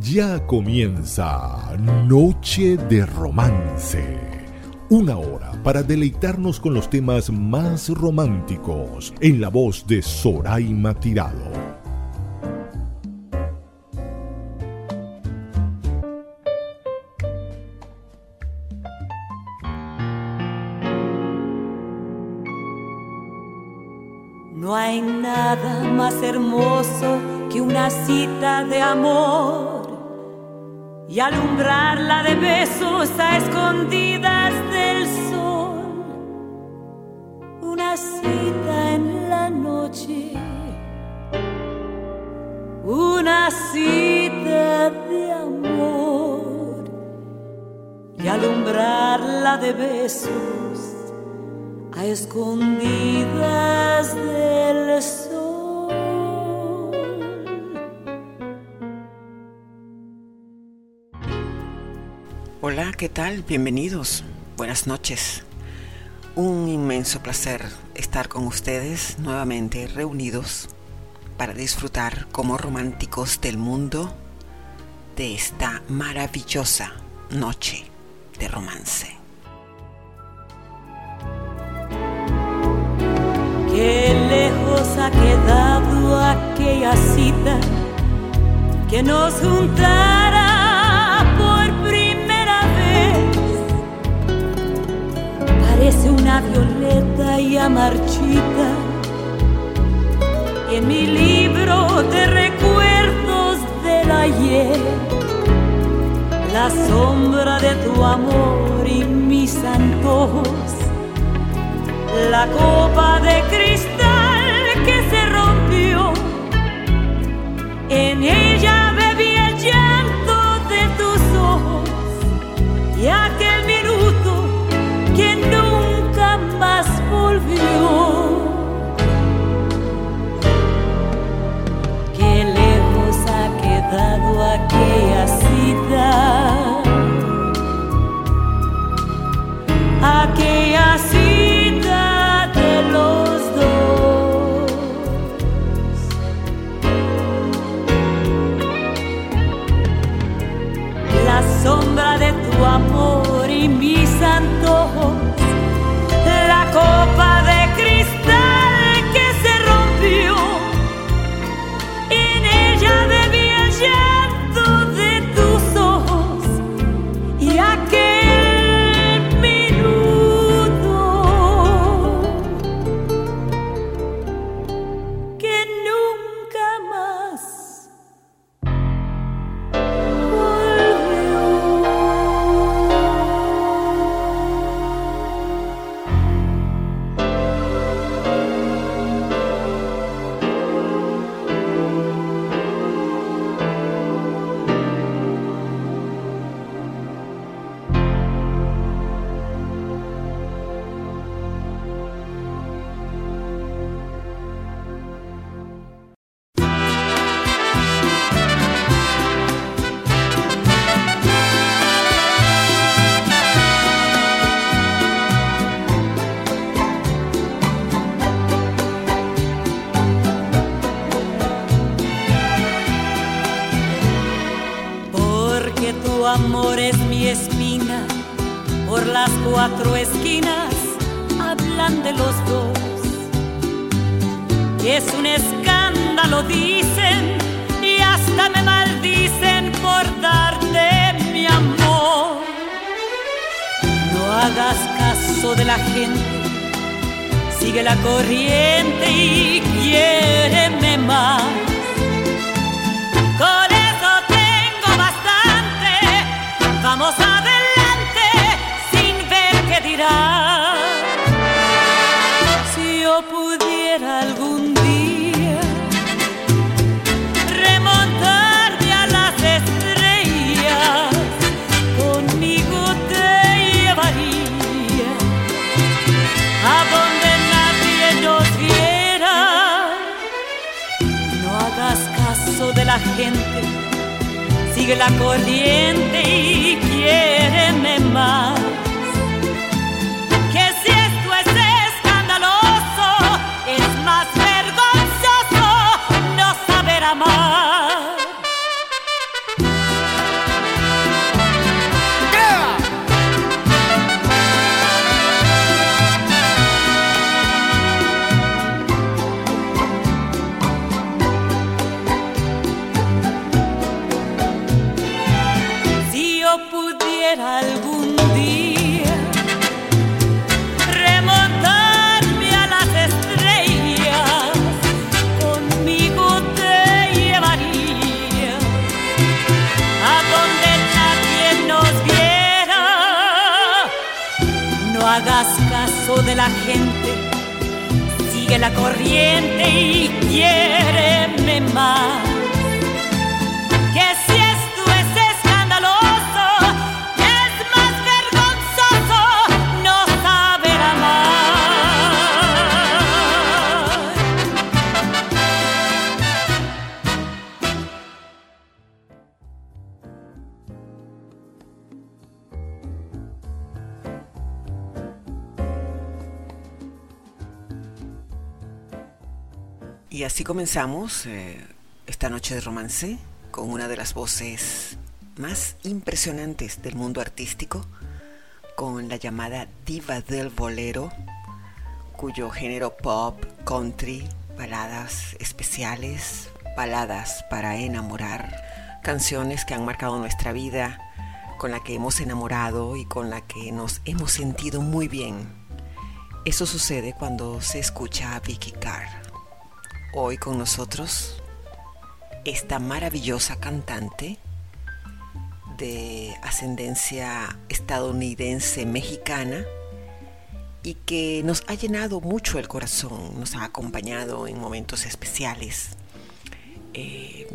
Ya comienza Noche de Romance. Una hora para deleitarnos con los temas más románticos en la voz de Soraima Tirado. No hay nada más hermoso que una cita de amor y alumbrarla de besos a escondidas del sol. Una cita en la noche, una cita de amor y alumbrarla de besos a escondidas del sol. Hola, ¿qué tal? Bienvenidos. Buenas noches. Un inmenso placer estar con ustedes nuevamente reunidos para disfrutar como románticos del mundo de esta maravillosa noche de romance. Qué lejos ha quedado aquella cita que nos Parece una violeta ya marchita en mi libro de recuerdos del ayer. La sombra de tu amor y mis antojos la copa de cristal que se rompió. En ella sombra de tu amor y mis antojos. Amor es mi espina, por las cuatro esquinas hablan de los dos. Que es un escándalo, dicen, y hasta me maldicen por darte mi amor. No hagas caso de la gente, sigue la corriente y quiéreme más. Vamos adelante sin ver qué dirán. Si yo pudiera algún día remontarme a las estrellas, conmigo te llevaría a donde nadie nos viera. No hagas caso de la gente, sigue la corriente y quiéreme más. La corriente y quiere más. Comenzamos eh, esta noche de romance con una de las voces más impresionantes del mundo artístico, con la llamada diva del bolero, cuyo género pop, country, baladas especiales, baladas para enamorar, canciones que han marcado nuestra vida, con la que hemos enamorado y con la que nos hemos sentido muy bien. Eso sucede cuando se escucha a Vicky Carr. Hoy con nosotros esta maravillosa cantante de ascendencia estadounidense mexicana y que nos ha llenado mucho el corazón, nos ha acompañado en momentos especiales. Eh,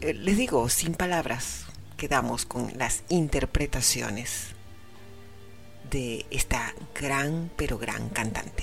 les digo, sin palabras, quedamos con las interpretaciones de esta gran, pero gran cantante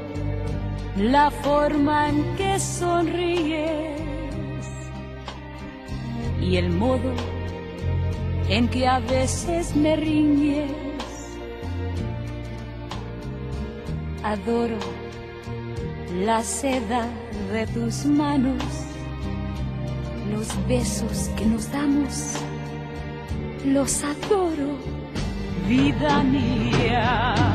la forma en que sonríes y el modo en que a veces me riñes. Adoro la seda de tus manos, los besos que nos damos, los adoro, vida mía.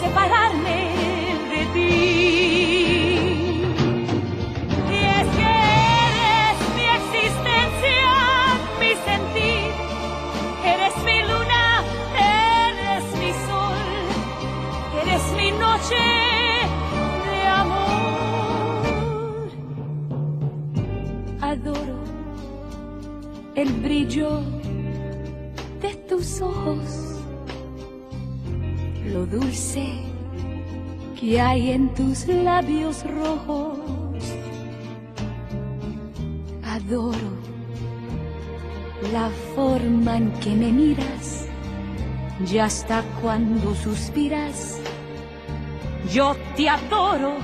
Separarme de ti. Y es que eres mi existencia, mi sentir, eres mi luna, eres mi sol, eres mi noche de amor. Adoro el brillo dulce que hay en tus labios rojos. Adoro la forma en que me miras y hasta cuando suspiras. Yo te adoro,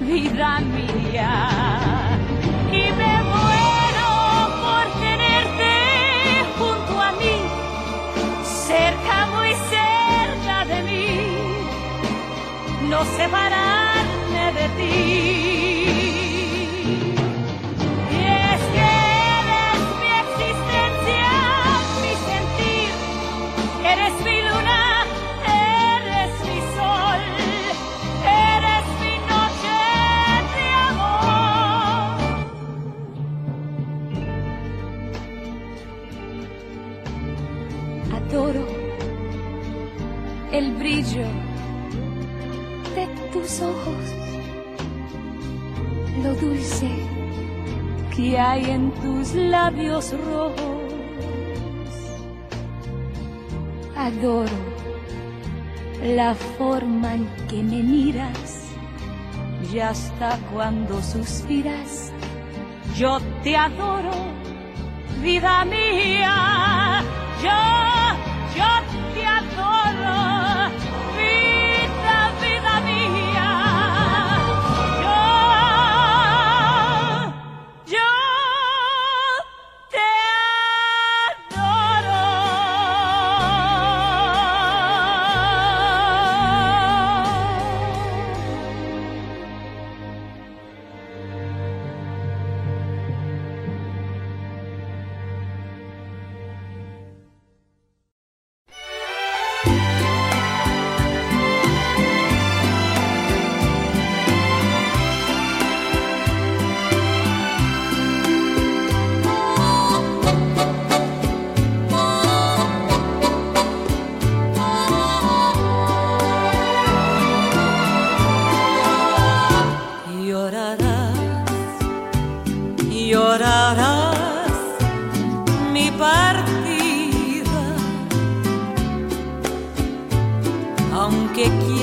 vida mía. Separarme de ti. Ojos, lo dulce que hay en tus labios rojos. Adoro la forma en que me miras y hasta cuando suspiras, yo te adoro, vida mía, yo, llorarás mi partida, aunque quieras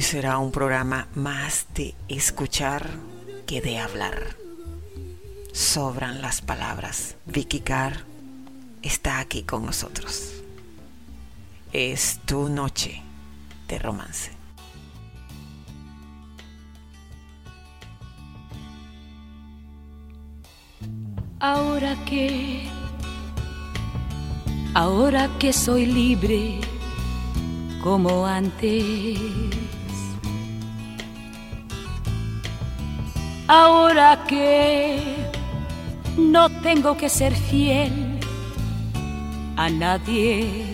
hoy será un programa más de escuchar que de hablar. Sobran las palabras. Vicky Carr está aquí con nosotros. Es tu noche de romance. Ahora que, ahora que soy libre como antes, ahora que no tengo que ser fiel a nadie,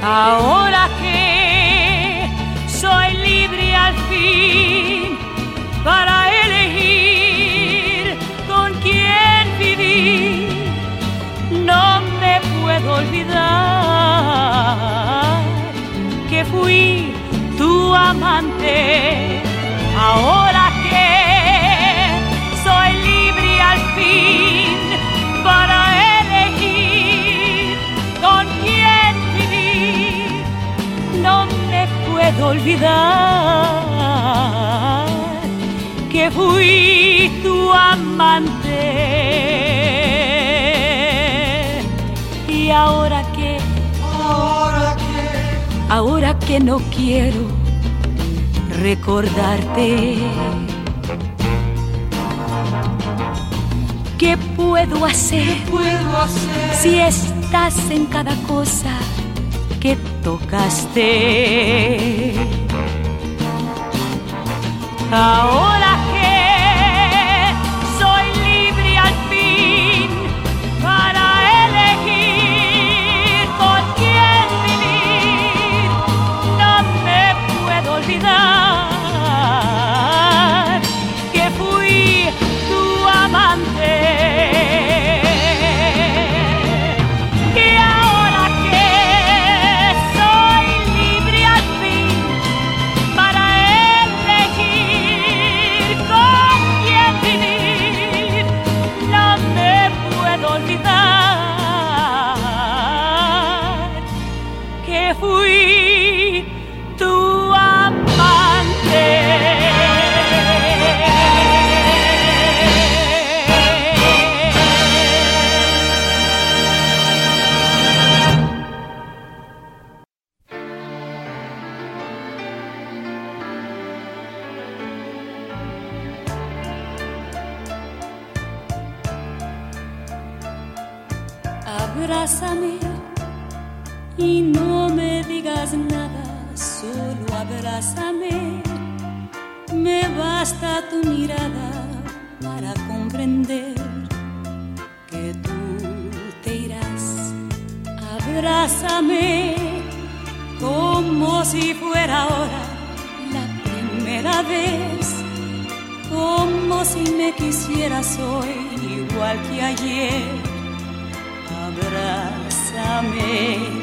ahora que soy libre al fin para elegir con quién vivir. No me puedo olvidar que fui tu amante. Ahora que soy libre al fin para elegir con quién vivir no me puedo olvidar que fui tu amante. Y ahora ahora que no quiero recordarte. ¿Qué puedo hacer? si estás en cada cosa que tocaste? Ahora tu mirada para comprender que tú te irás. Abrázame como si fuera ahora la primera vez, como si me quisieras hoy igual que ayer abrázame.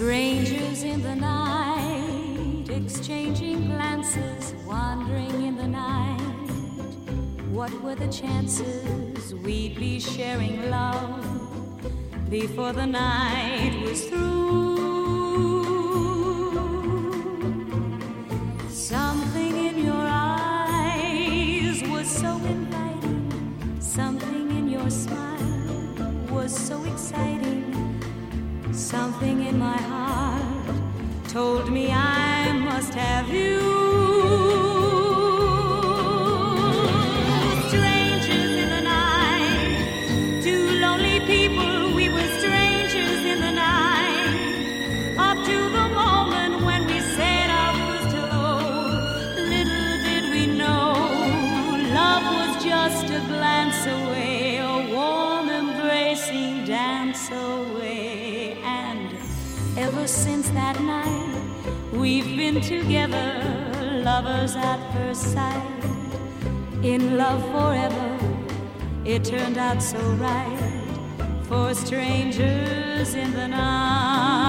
Strangers in the night, exchanging glances, wandering in the night. What were the chances we'd be sharing love before the night was through? in my heart told me I must have you. together, lovers at first sight, in love forever. It turned out so right for strangers in the night.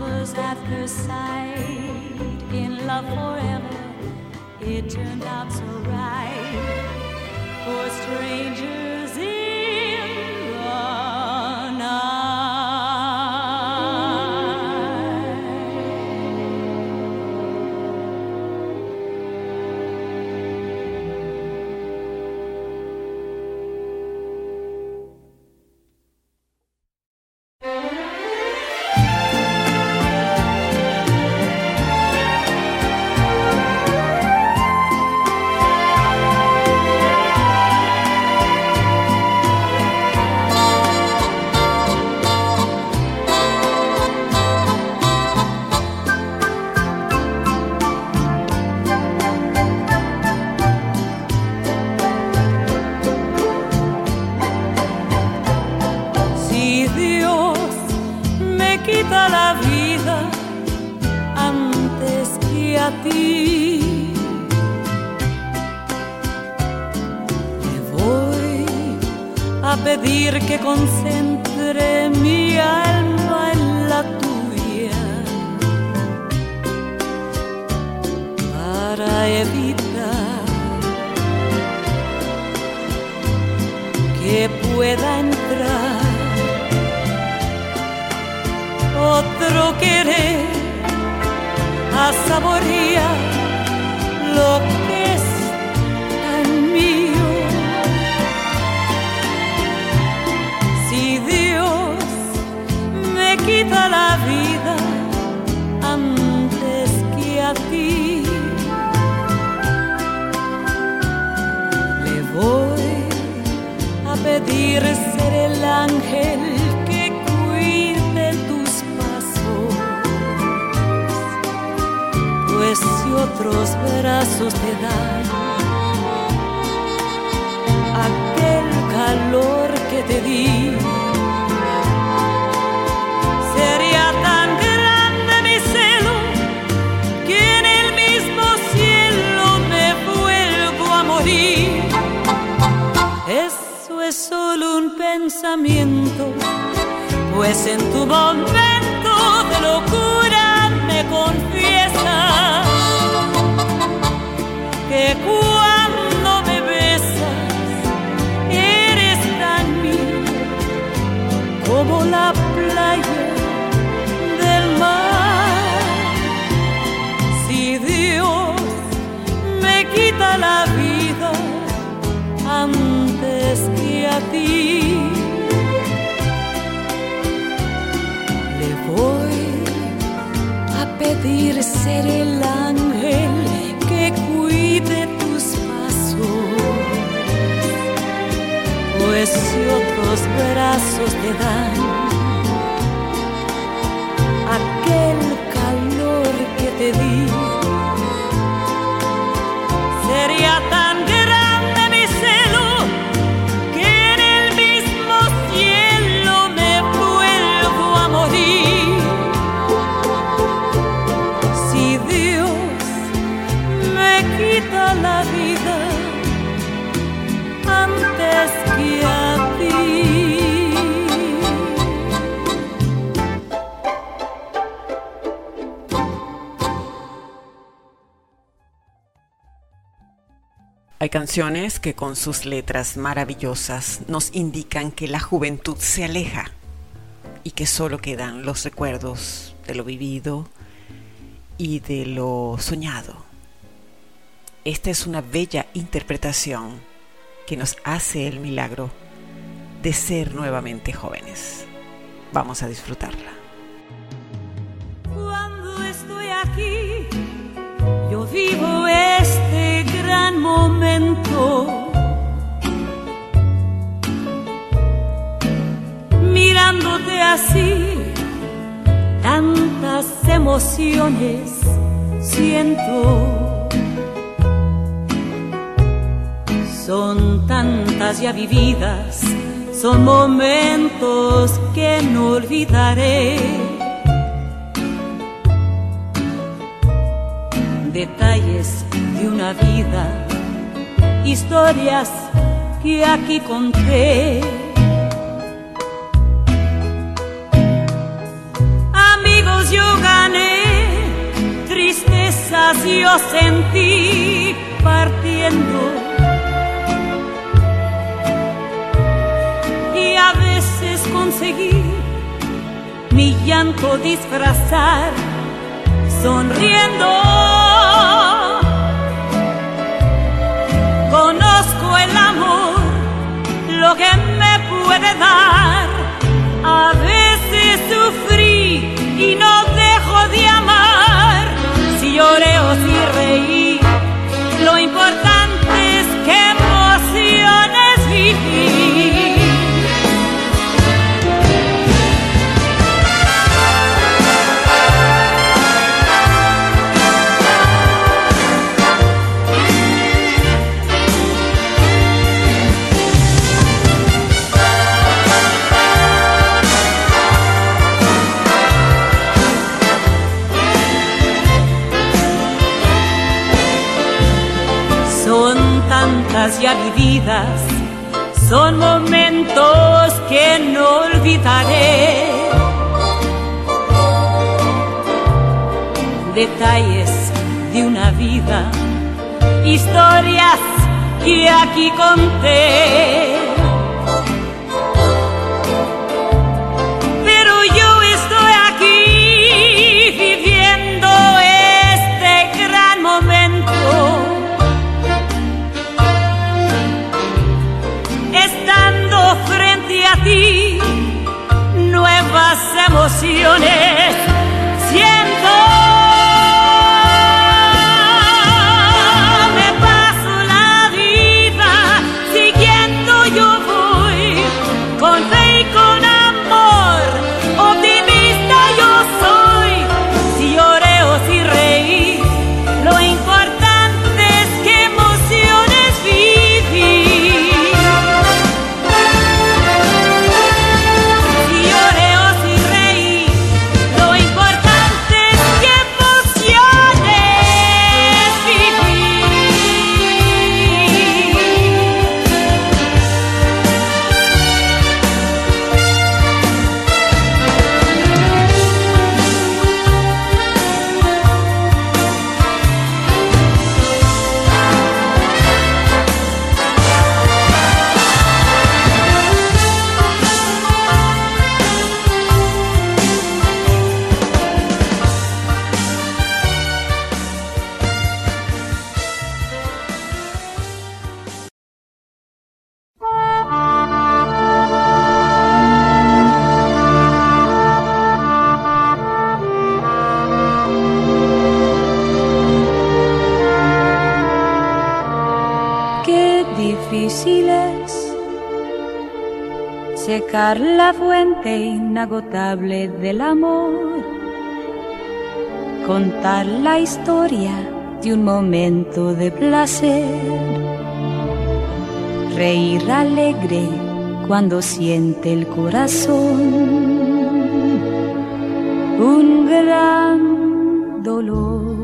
lovers at first sight, in love forever, it turned out so right. For strangers. En tu los brazos te dan. Canciones que con sus letras maravillosas nos indican que la juventud se aleja y que solo quedan los recuerdos de lo vivido y de lo soñado. Esta es una bella interpretación que nos hace el milagro de ser nuevamente jóvenes. Vamos a disfrutarla. Cuando estoy aquí, yo vivo este gran momento. Mirándote así, tantas emociones siento. Son tantas ya vividas, son momentos que no olvidaré. Detalles de una vida, historias que aquí conté. Amigos yo gané, tristezas yo sentí partiendo. Y a veces conseguí mi llanto disfrazar sonriendo. El amor, lo que me puede dar. A veces sufrí y no Detalles de una vida, historias que aquí conté. Pero yo estoy aquí viviendo este gran momento. estando frente a ti, nuevas emociones inagotable del amor. contar la historia de un momento de placer, reír alegre cuando siente el corazón un gran dolor.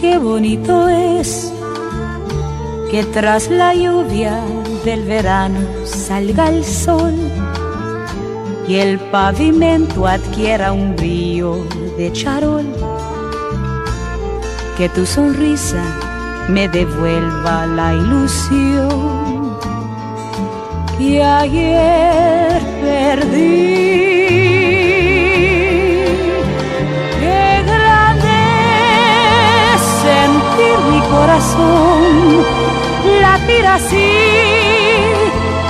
Qué bonito es que tras la lluvia del verano salga el sol y el pavimento adquiera un brillo de charol. Que tu sonrisa me devuelva la ilusión que ayer perdí. Qué grande sentir mi corazón latir así,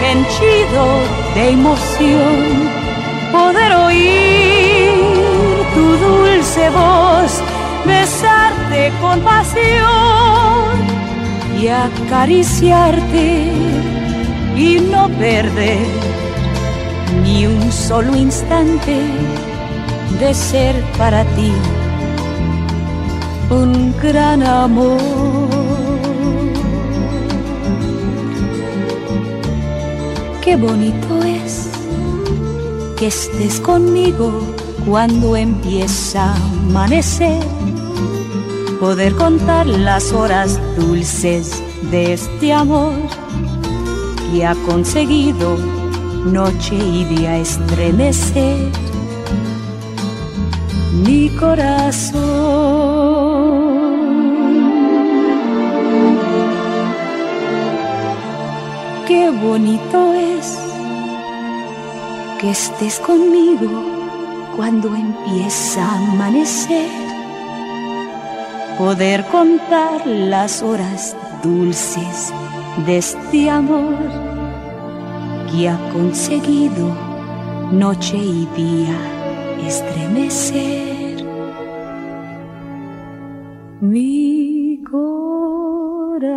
henchido de emoción poder oír tu dulce voz, besarte con pasión y acariciarte y no perder ni un solo instante de ser para ti un gran amor. Qué bonito es que estés conmigo cuando empieza a amanecer. Poder contar las horas dulces de este amor que ha conseguido noche y día estremecer mi corazón. Bonito es que estés conmigo cuando empieza a amanecer. Poder contar las horas dulces de este amor que ha conseguido noche y día estremecer mi corazón.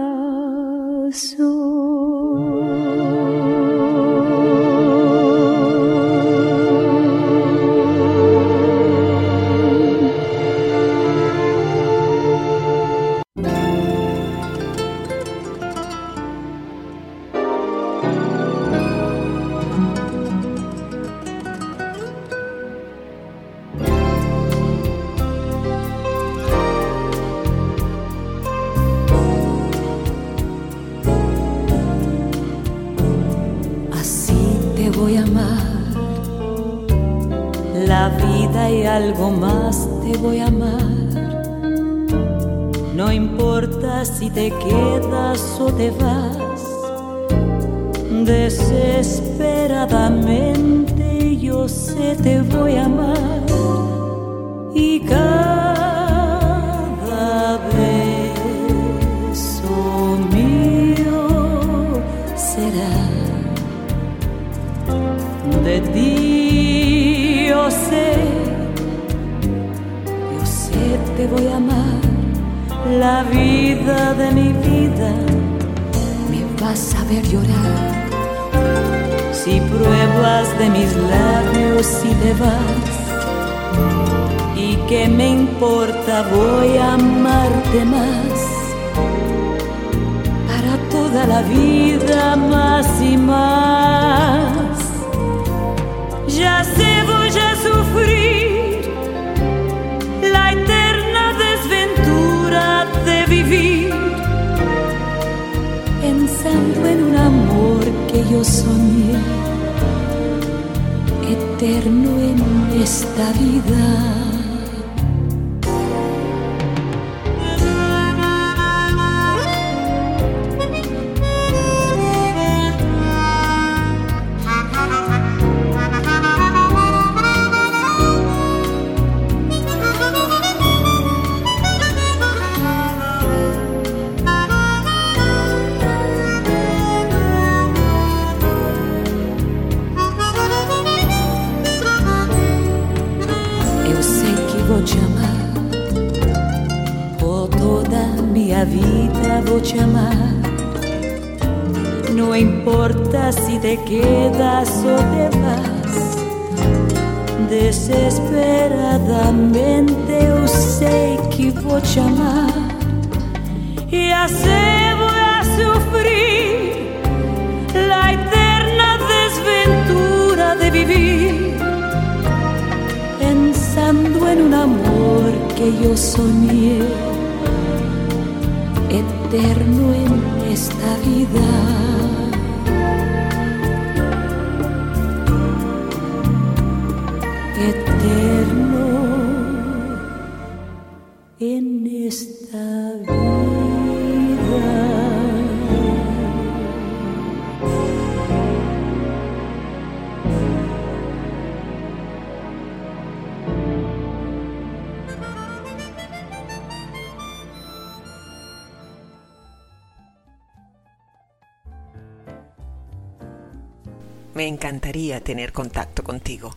Te amar. No importa si te quedas o te vas. Desesperadamente eu sei que vou te amar e assim vou sofrer a eterna desventura de vivir pensando en un amor que yo soñé eterno en esta vida. eterno tener contacto contigo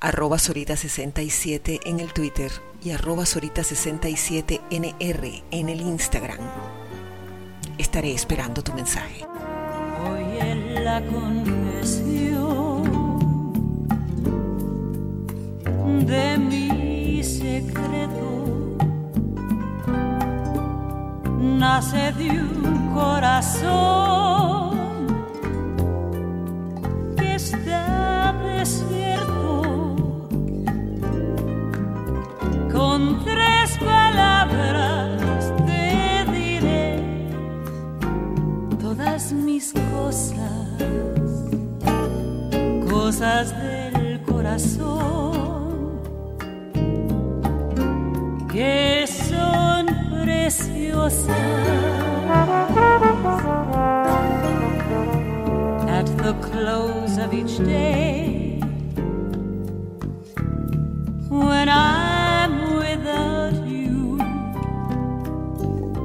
arroba Sorita67 en el Twitter y arroba Sorita67NR en el Instagram. Estaré esperando tu mensaje. Hoy en la confesión de mi secreto nace de un corazón desierto Con tres palabras te diré todas mis cosas, cosas del corazón que son preciosas. At the close of each day, when I'm without you,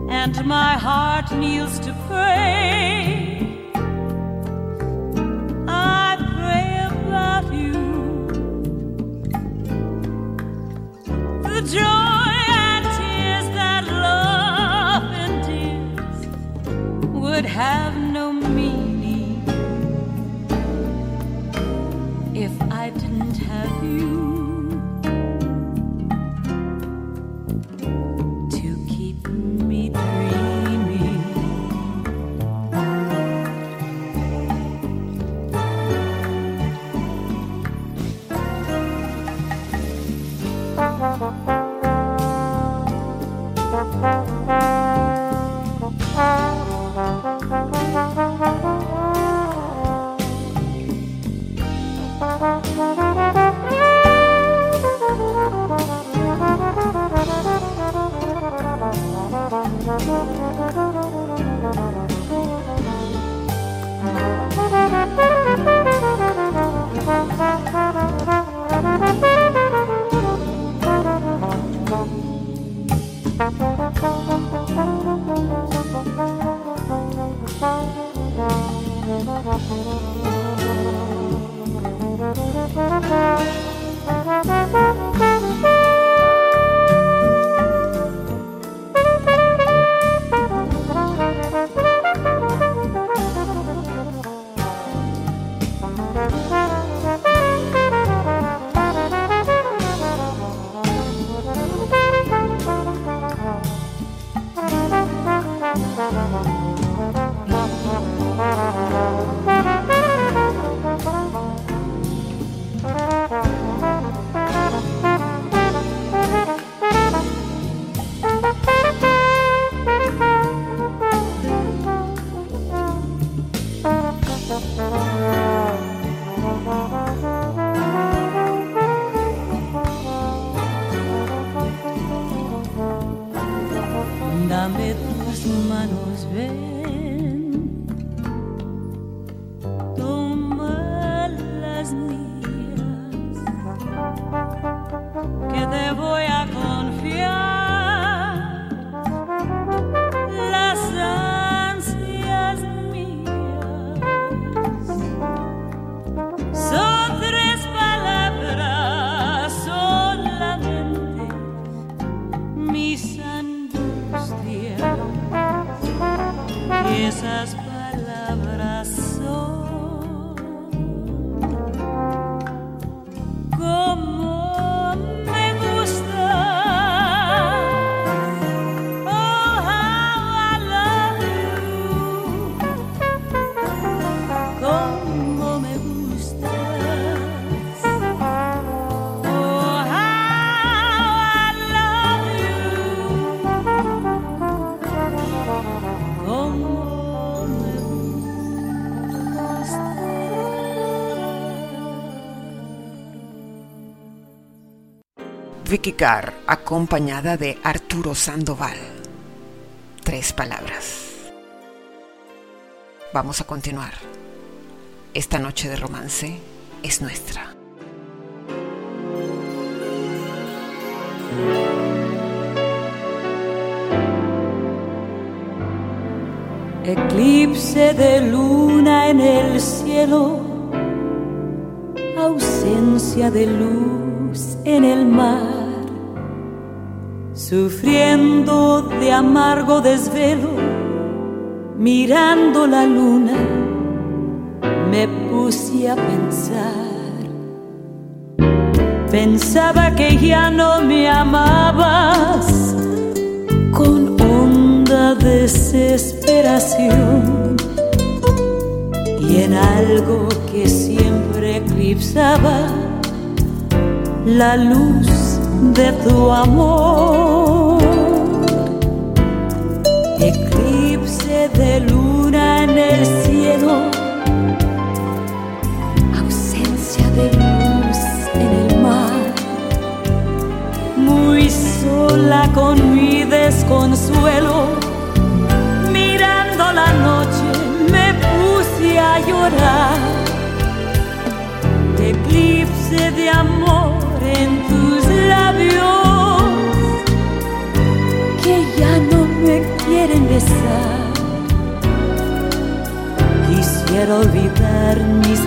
and my heart kneels to pray. I pray about you. The joy and tears that love and tears would have Carr, acompañada de Arturo Sandoval. Tres palabras. Vamos a continuar. Esta noche de romance es nuestra. Eclipse de luna en el cielo, ausencia de luz en el mar, sufriendo de amargo desvelo, mirando la luna, me puse a pensar. Pensaba que ya no me amabas con desesperación y en algo que siempre eclipsaba la luz de tu amor. De luna en el cielo, ausencia de luz en el mar, muy sola con mi desconsuelo la noche me puse a llorar. Eclipse de amor en tus labios que ya no me quieren besar. Quisiera olvidar mis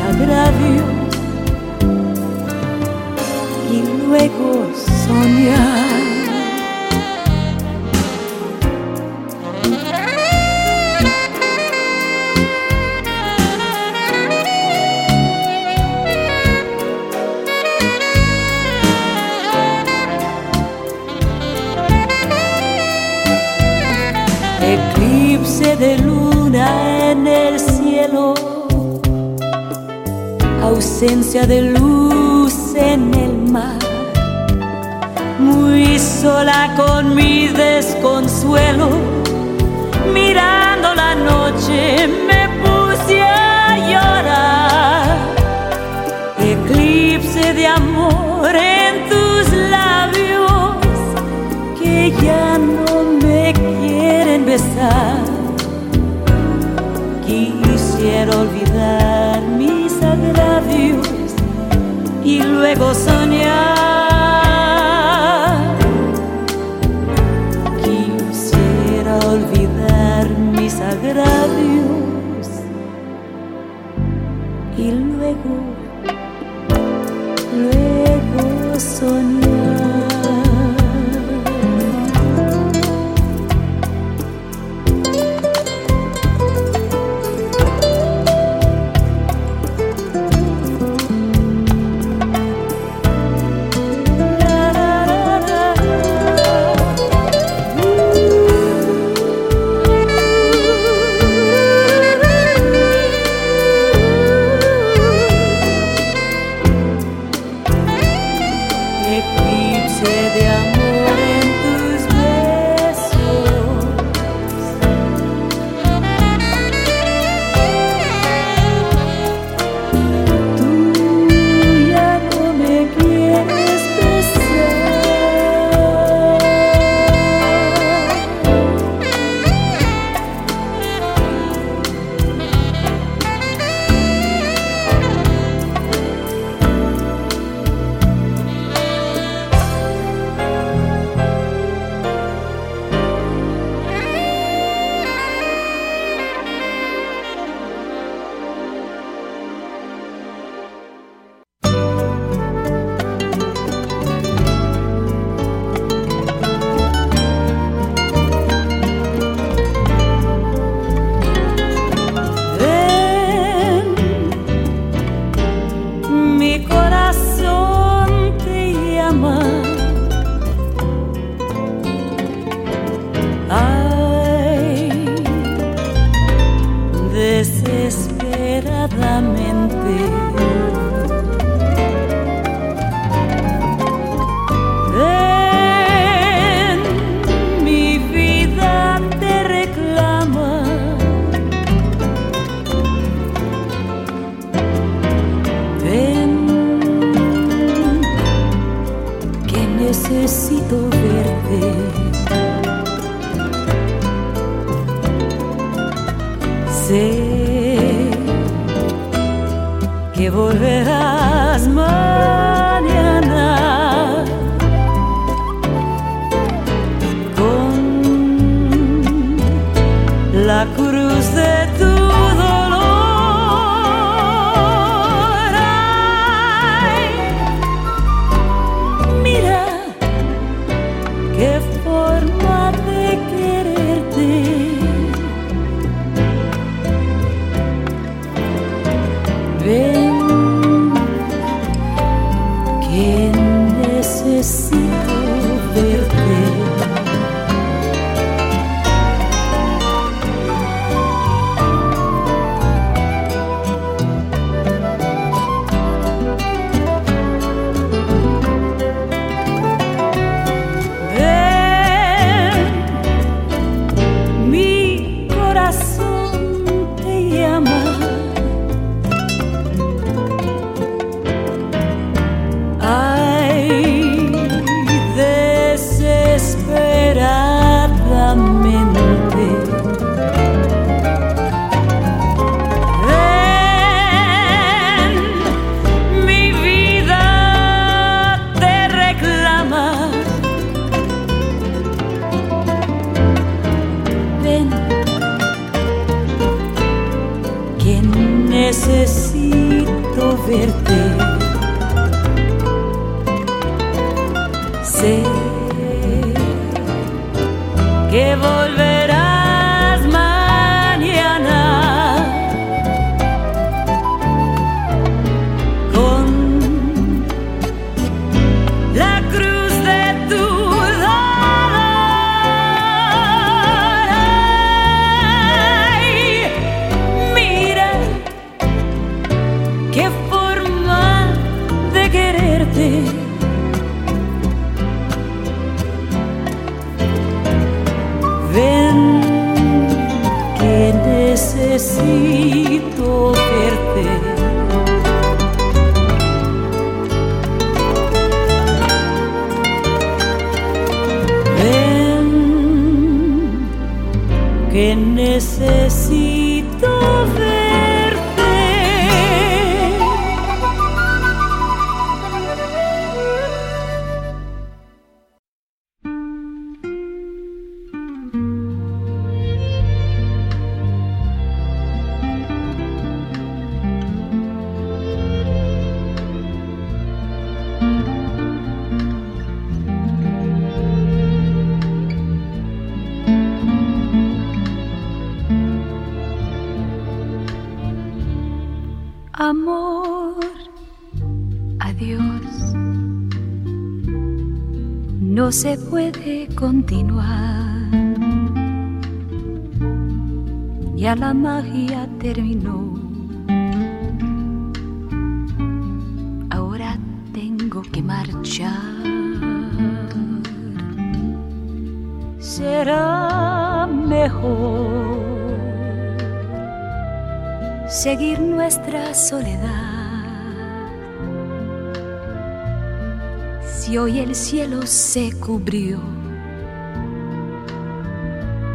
se cubrió.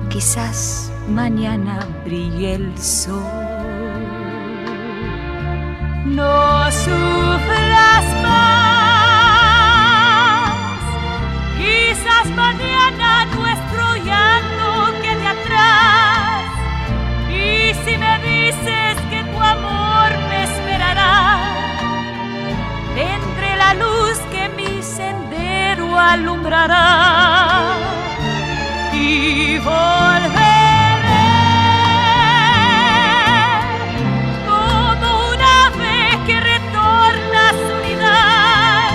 Quizás mañana brille el sol. Y volveré como un ave que retorna a su unidad.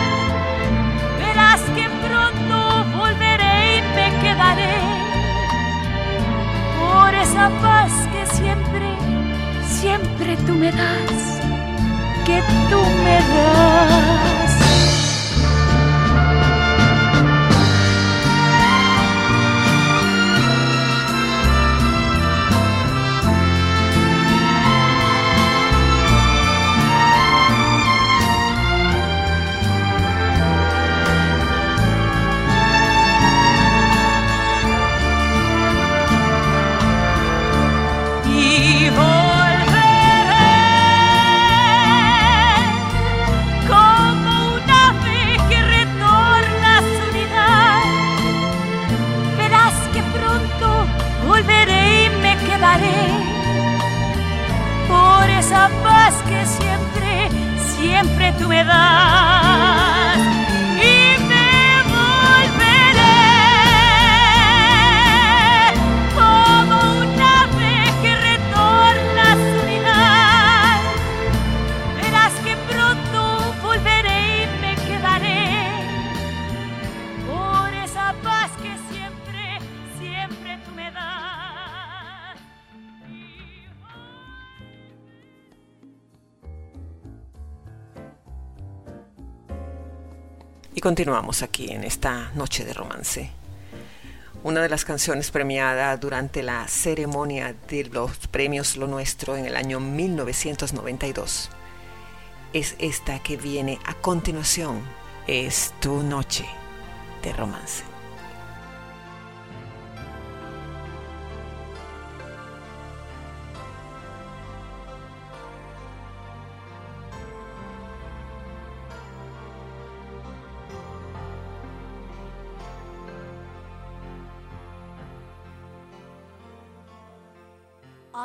Verás que pronto volveré y me quedaré por esa paz que siempre, siempre tú me das, que tú me das. Continuamos aquí en esta noche de romance. Una de las canciones premiada durante la ceremonia de los premios Lo Nuestro en el año 1992 es esta que viene a continuación. Es tu noche de romance.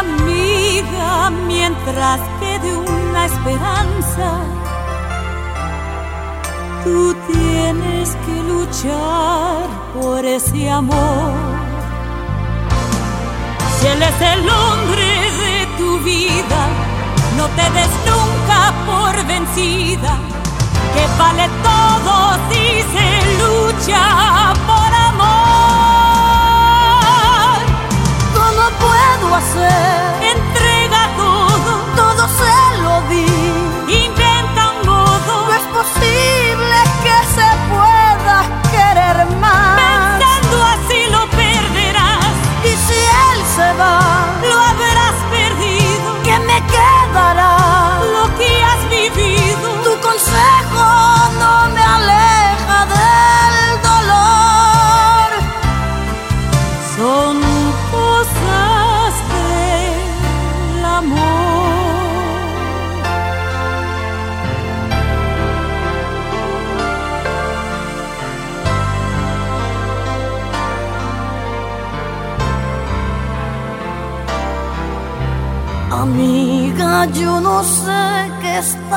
amiga, mientras quede una esperanza, tú tienes que luchar por ese amor. Si él es el hombre de tu vida, no te des nunca por vencida, que vale todo si se lucha por hacer? Entrega todo, todo se lo di. Inventa un modo. No es posible que se pueda querer más. Pensando así lo perderás. Y si él se va,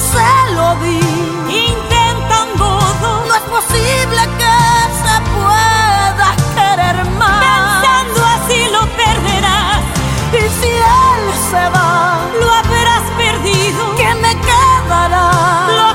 Todo, todo se lo di. Intenta un modo, no es posible que se pueda querer más. Pensando así lo perderás. Y si él se va, lo habrás perdido. ¿Qué me quedará? Lo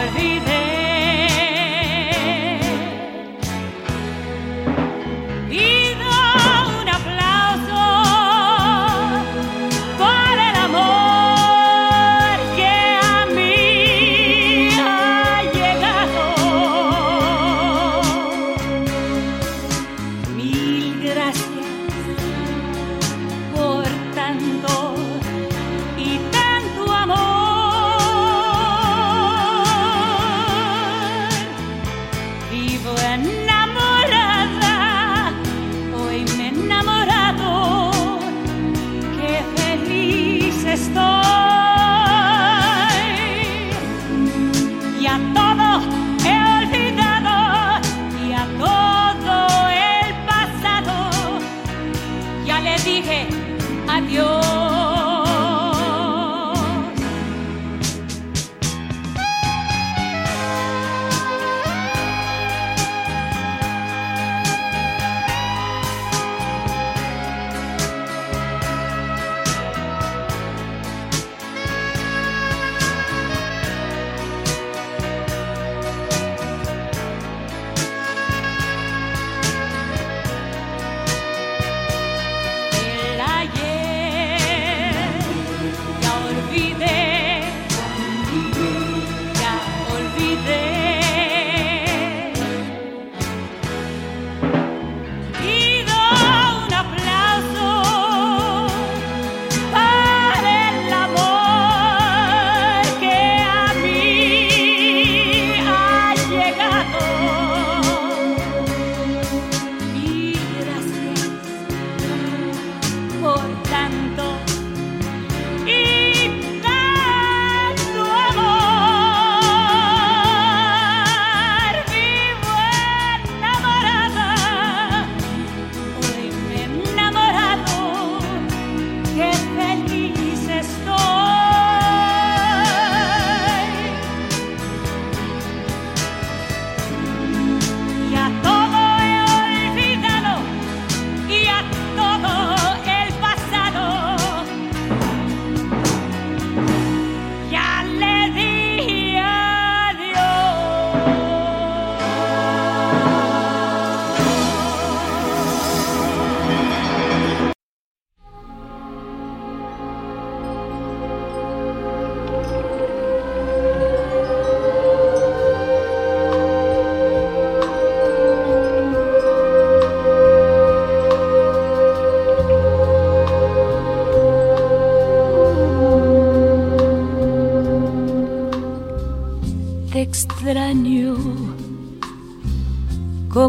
ya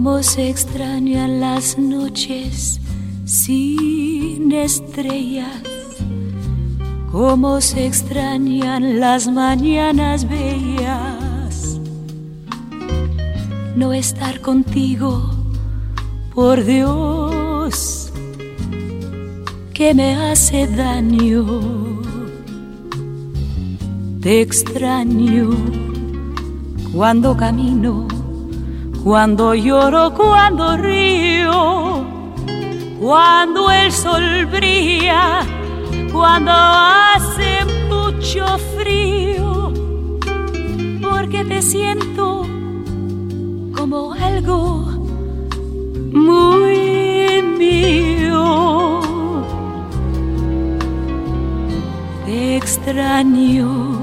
como se extrañan las noches sin estrellas, como se extrañan las mañanas bellas. No estar contigo, por Dios, que me hace daño. Te extraño cuando camino, cuando lloro, cuando río, cuando el sol brilla, cuando hace mucho frío, porque te siento como algo muy mío. Te extraño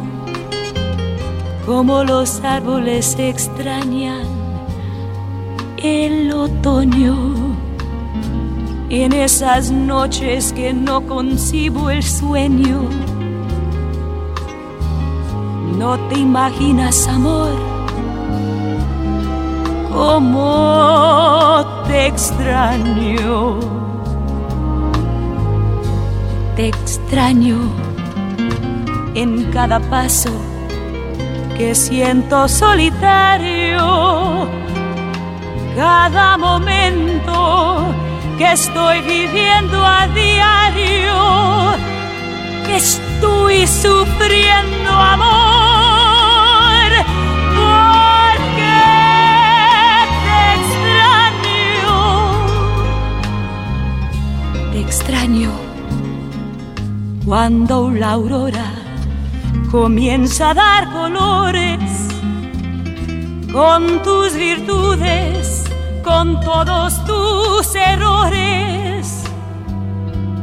como los árboles extrañan el otoño. En esas noches que no concibo el sueño, no te imaginas, amor, cómo te extraño. Te extraño en cada paso que siento solitario cada momento que estoy viviendo a diario, estoy sufriendo amor, porque te extraño, te extraño cuando la aurora comienza a dar colores con tus virtudes con todos tus errores,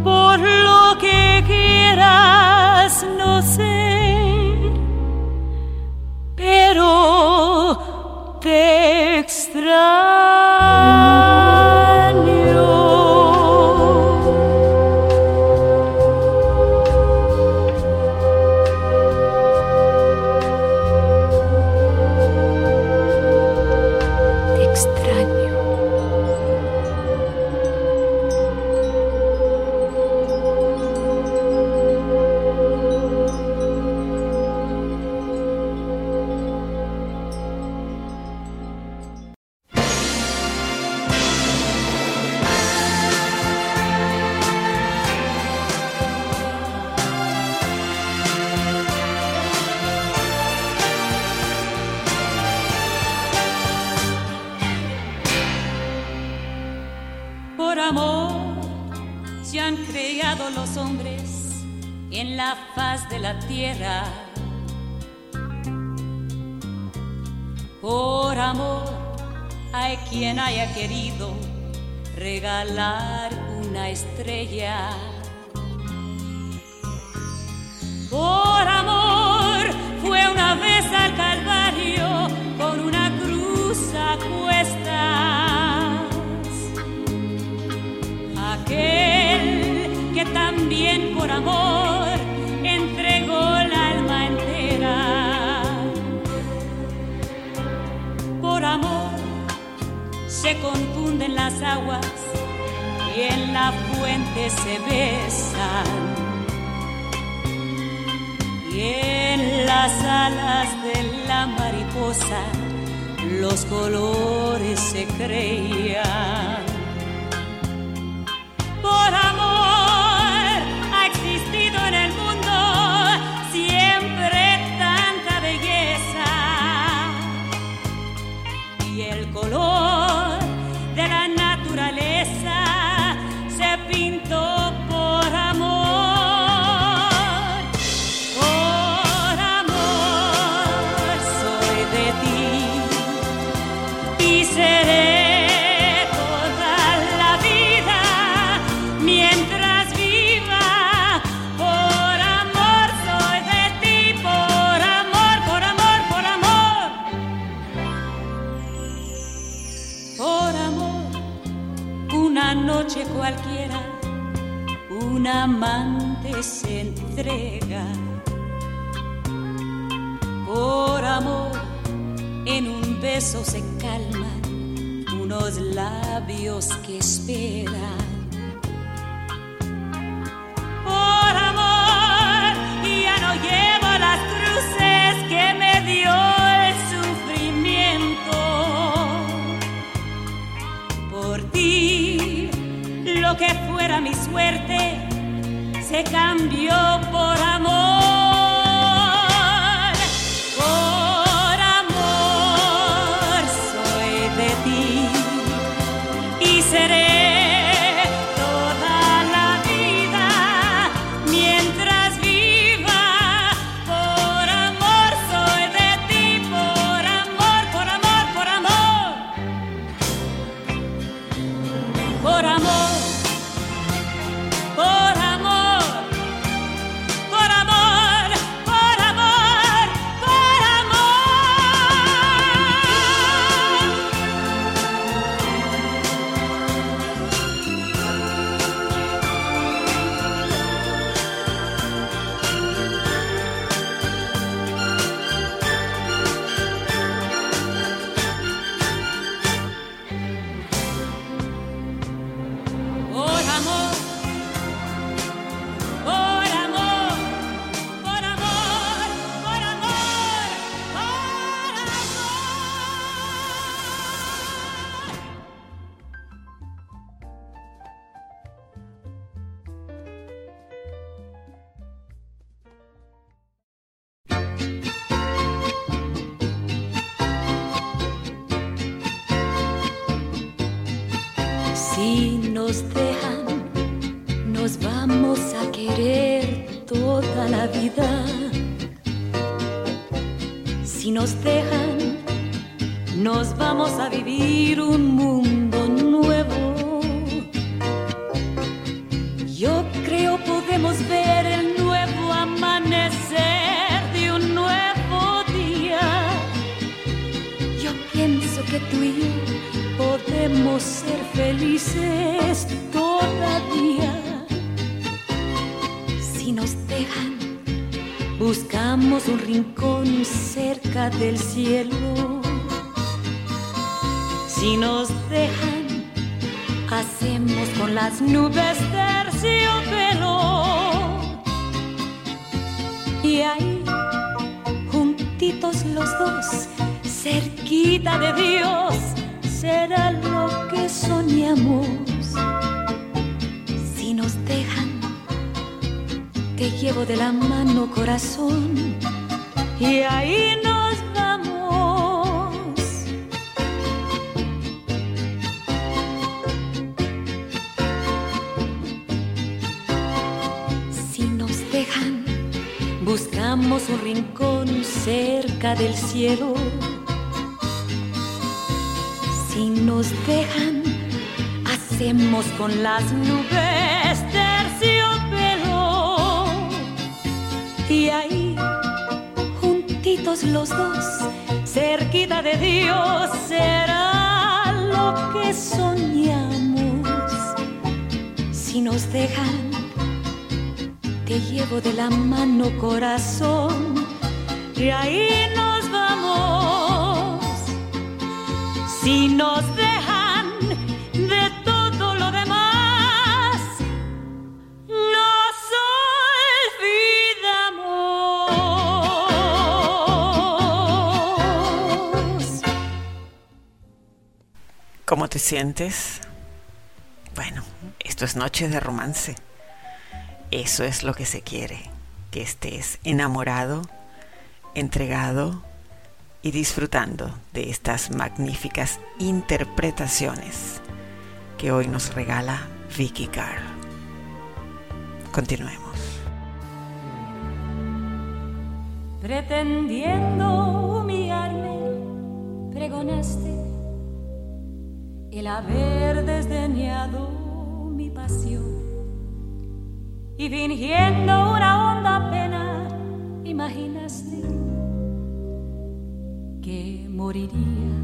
por lo que quieras, no sé, pero te extraño. quien haya querido regalar una estrella. Por amor fue una vez al Calvario con una cruz a cuestas. Aquel que también por amor se confunden las aguas y en la fuente se besan. Y en las alas de la mariposa los colores se creían. amante se entrega por amor, en un beso se calman unos labios que esperan. Por amor, ya no llevo las cruces que me dio el sufrimiento. Por ti, lo que fuera mi suerte se cambió por amor. Del cielo. Si nos dejan, hacemos con las nubes terciopelo. Y ahí, juntitos los dos, cerquita de Dios, será lo que soñamos. Si nos dejan, te llevo de la mano corazón y ahí nos vamos. Si nos dejan de todo lo demás, nos olvidamos. ¿Cómo te sientes? Bueno, esto es noche de romance. Eso es lo que se quiere, que estés enamorado, entregado y disfrutando de estas magníficas interpretaciones que hoy nos regala Vicky Carr. Continuemos. Pretendiendo humillarme, pregonaste el haber desdeñado mi pasión. Y fingiendo una honda pena, imaginaste que moriría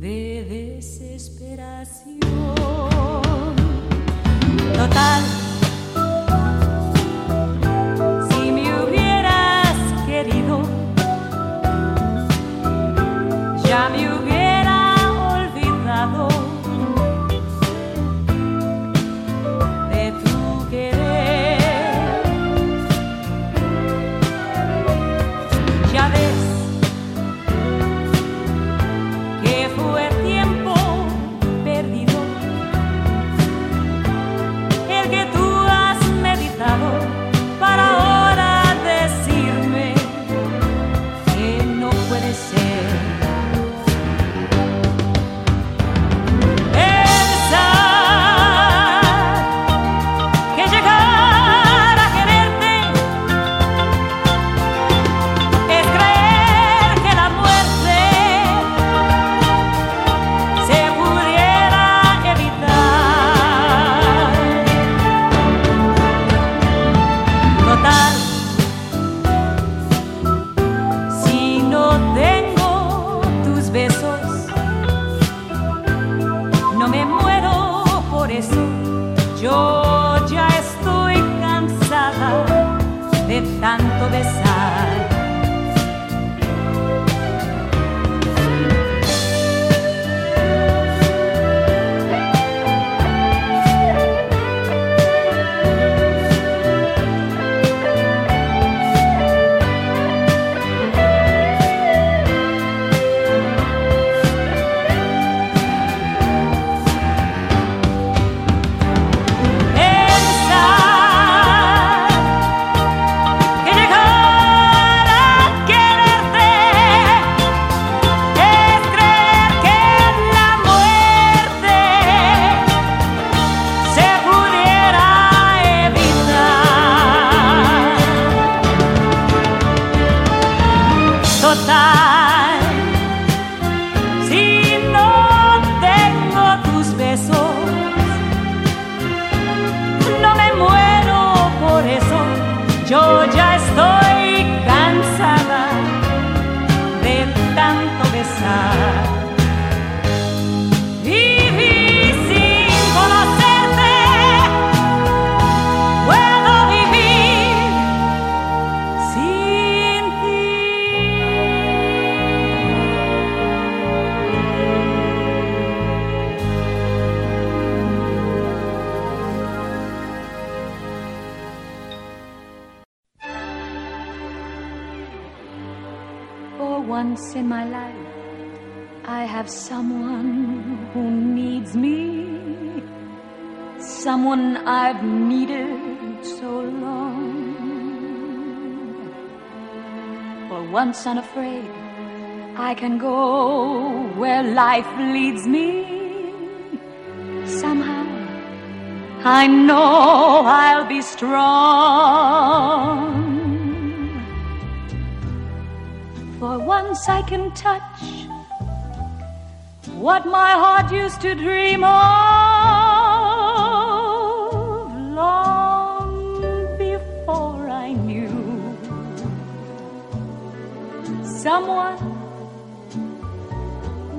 de desesperación. Total. total. Someone I've needed so long. For once unafraid, I can go where life leads me. Somehow, I know I'll be strong. For once I can touch what my heart used to dream of long before I knew someone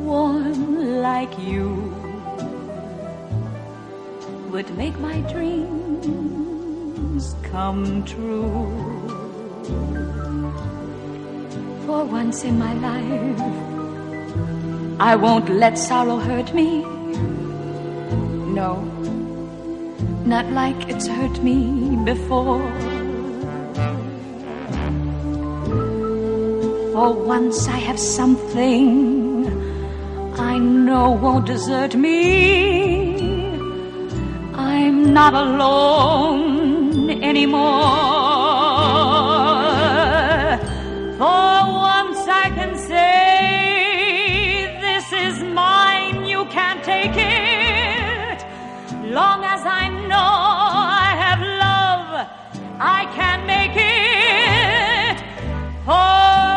warm like you would make my dreams come true for once in my life. I won't let sorrow hurt me. No, not like it's hurt me before. For once I have something I know won't desert me. I'm not alone anymore. long I can make it. Oh.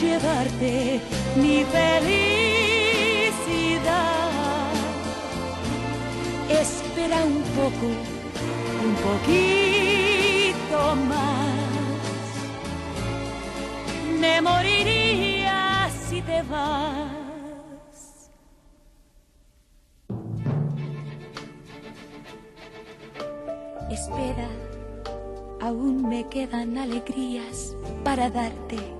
Llevarte mi felicidad. Espera un poco, un poquito más. Me moriría si te vas. Espera aún me quedan alegrías para darte.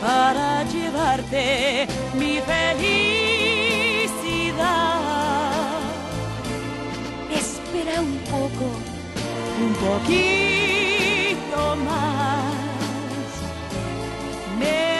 para llevarte mi felicidad. Espera un poco, un poquito más. Me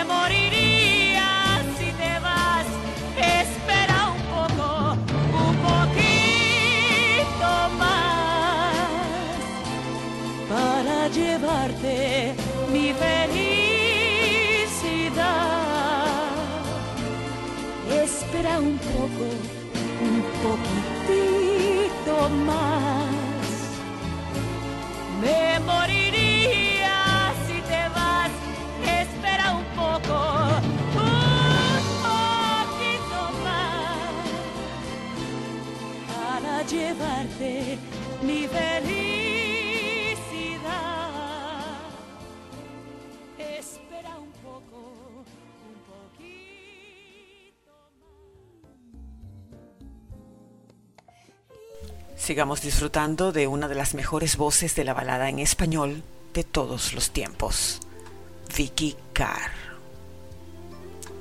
Espera un poco, un poquitito más. Me moriría si te vas. Espera un poco, un poquito más para llevarte mi felicidad. Sigamos disfrutando de una de las mejores voces de la balada en español de todos los tiempos, Vicky Carr.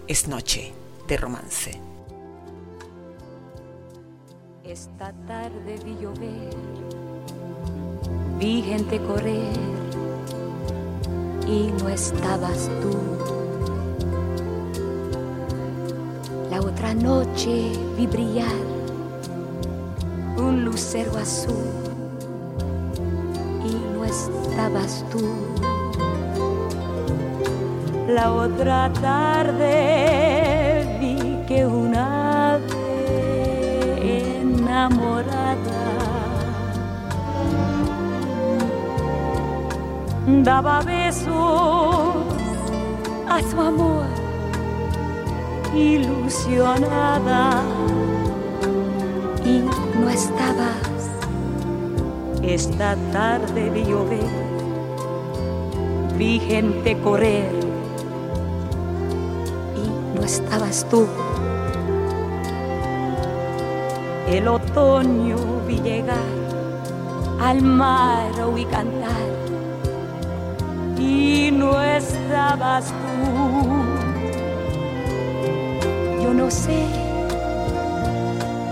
Es noche de romance. Esta tarde vi llover, vi gente correr y no estabas tú. La otra noche vi brillar un lucero azul y no estabas tú. La otra tarde vi que una ave enamorada daba besos a su amor ilusionada no estabas. Esta tarde vi llover, vi gente correr y no estabas tú. El otoño vi llegar, al mar oí cantar y no estabas tú. Yo no sé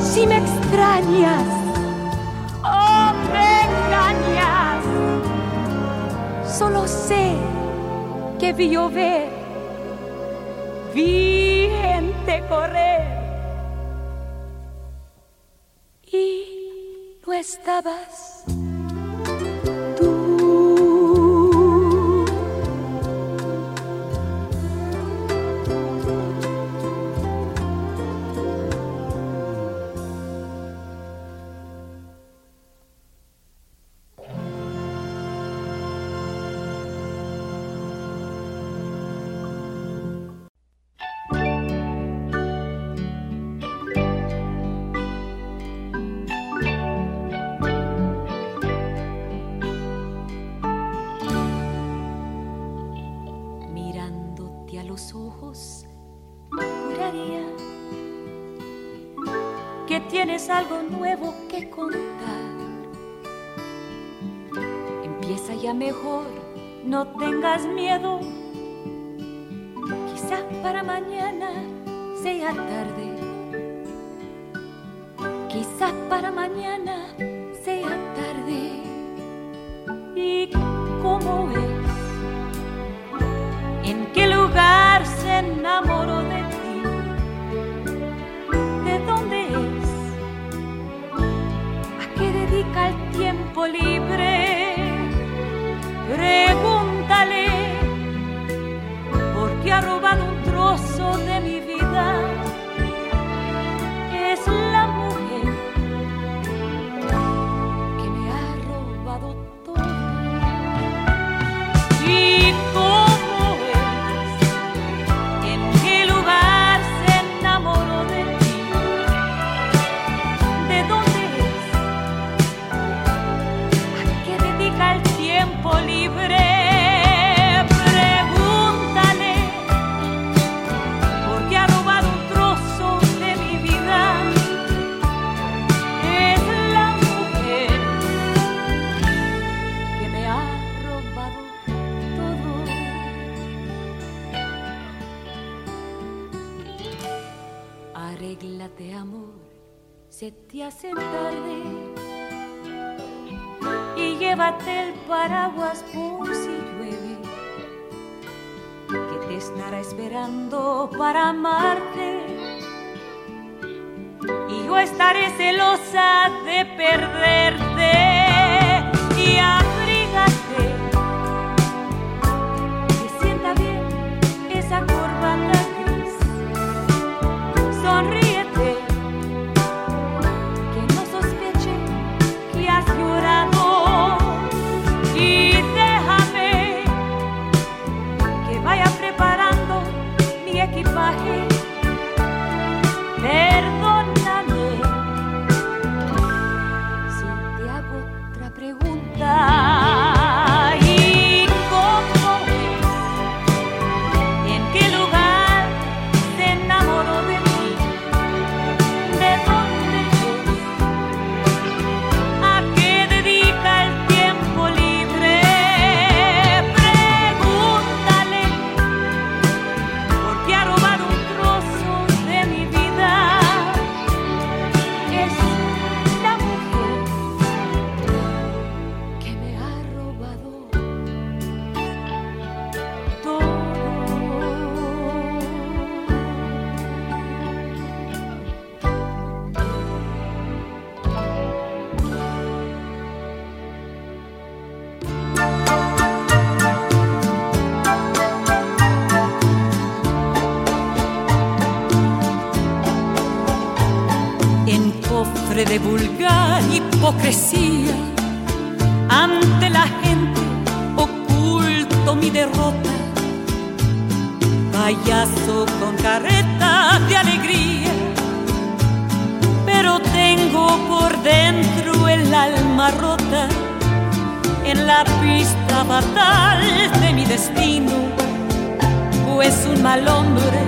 Si me extrañas o me engañas. Solo sé que vi llover, hace tarde y llévate el paraguas por si llueve, que te estará esperando para amarte. Y yo estaré celosa de perderte. my vulgar hipocresía. Ante la gente oculto mi derrota. Payaso con carreta de alegría. Pero tengo por dentro el alma rota. En la pista fatal de mi destino. Pues un mal hombre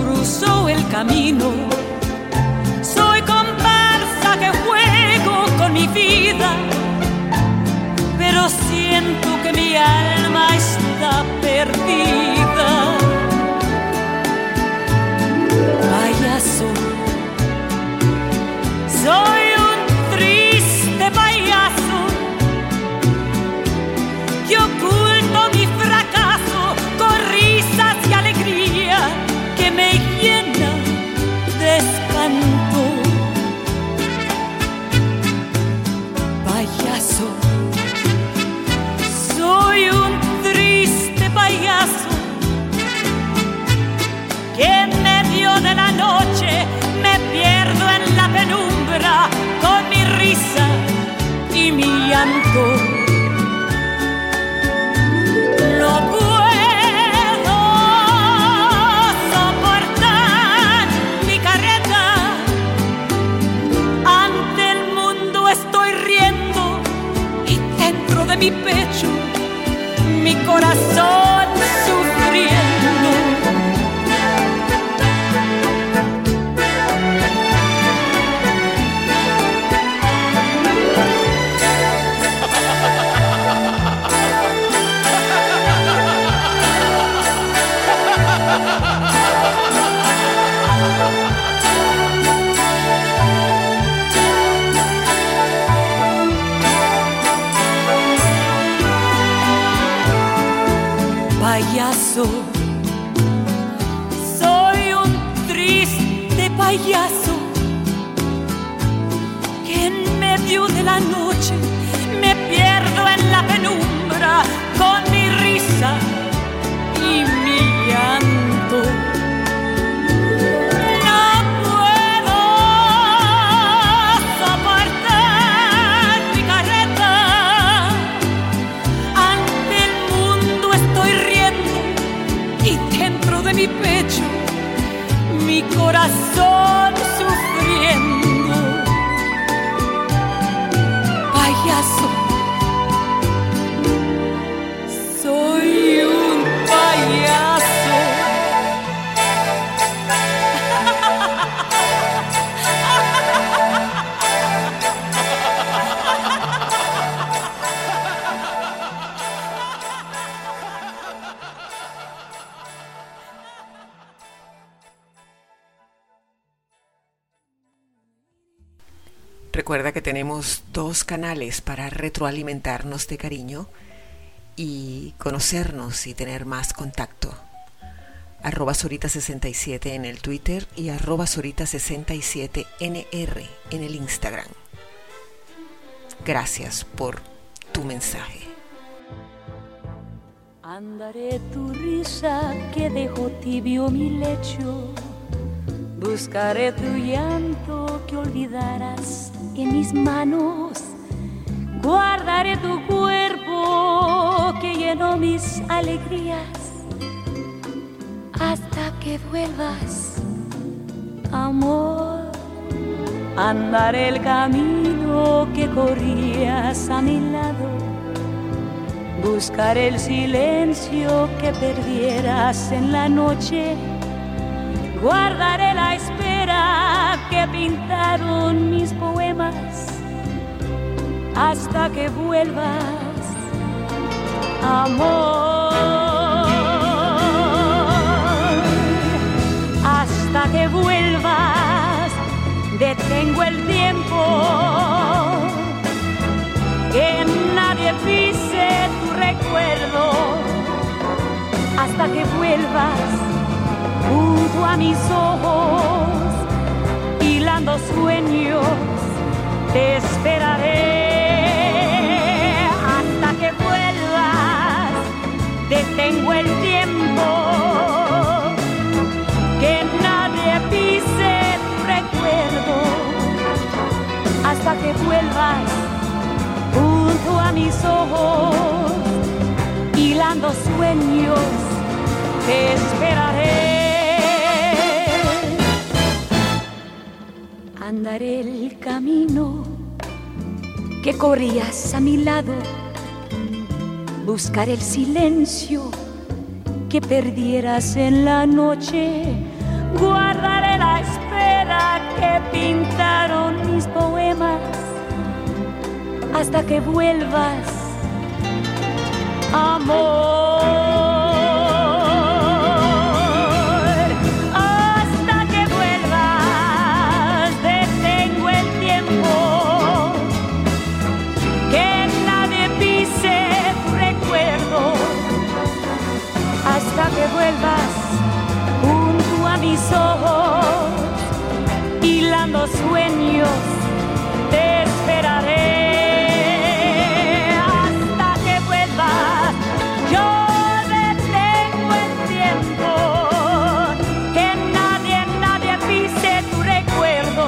cruzó el camino pero siento que mi alma está perdida. Vaya soy, soy canales para retroalimentarnos de cariño y conocernos y tener más contacto. Arroba Sorita67 en el Twitter y arroba Sorita67NR en el Instagram. Gracias por tu mensaje. Andaré tu risa que dejó tibio mi lecho. Buscaré tu llanto que olvidarás en mis manos. Guardaré tu cuerpo que llenó mis alegrías hasta que vuelvas, amor. Andaré el camino que corrías a mi lado. Buscaré el silencio que perdieras en la noche. Guardaré la espera que pintaron mis poemas hasta que vuelvas, amor. Hasta que vuelvas, detengo el tiempo. Que nadie pise tu recuerdo hasta que vuelvas junto a mis ojos hilando sueños, te esperaré que vuelvas junto a mis ojos, hilando sueños, te esperaré. andaré el camino que corrías a mi lado. Buscaré el silencio que perdieras en la noche. Guardaré la que pintaron mis poemas hasta que vuelvas, amor. Hilando sueños, te esperaré hasta que vuelvas. Yo detengo el tiempo, que nadie, nadie pise tu recuerdo,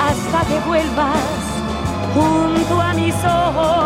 hasta que vuelvas junto a mis ojos,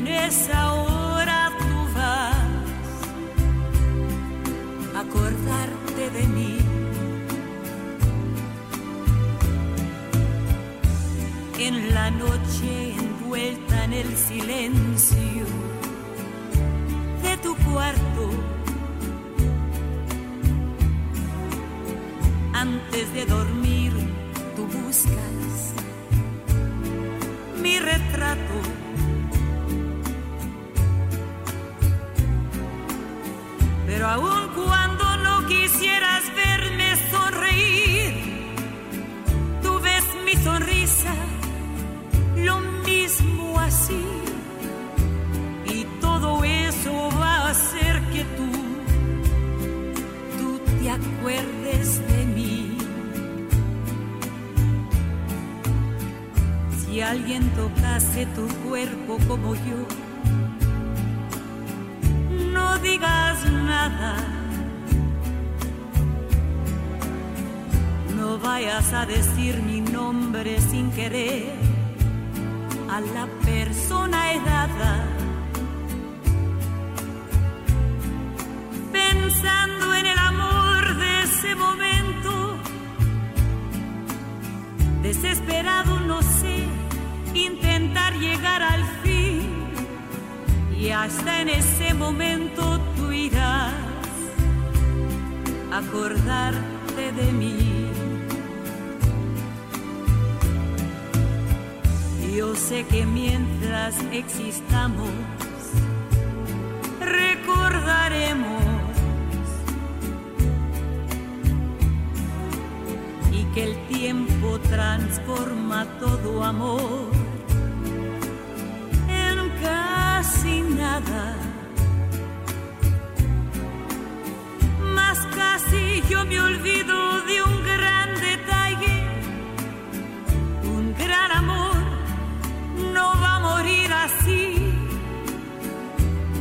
en esa hora tú vas a acordarte de mí. en la noche envuelta en el silencio de tu cuarto. Antes de dormir, tú buscas mi retrato. Alguien tocase tu cuerpo como yo, no digas nada. No vayas a decir mi nombre sin querer a la persona edada. Pensando en el amor de ese momento, desesperado no sé, llegar al fin. Y hasta en ese momento tú irás acordarte de mí. Yo sé que mientras existamos, recordaremos y que el tiempo transforma todo amor nada. Más casi yo me olvido de un gran detalle, un gran amor no va a morir así.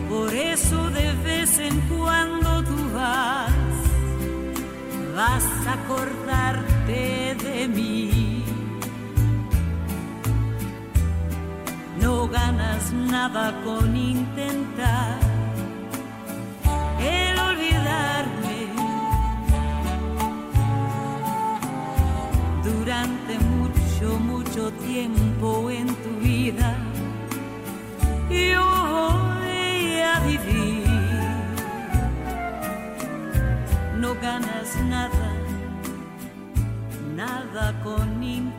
Por eso de vez en cuando tú vas, vas a acordarte de mí. Ganas nada con intentar el olvidarme. Durante mucho, mucho tiempo en tu vida, yo voy a vivir. No ganas nada, nada con intentar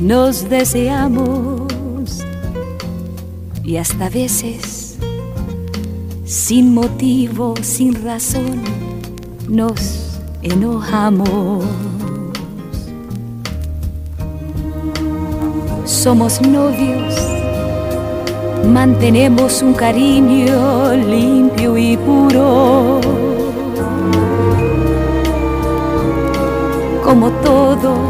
nos deseamos y hasta veces, sin motivo, sin razón, nos enojamos. Somos novios, mantenemos un cariño limpio y puro como todos,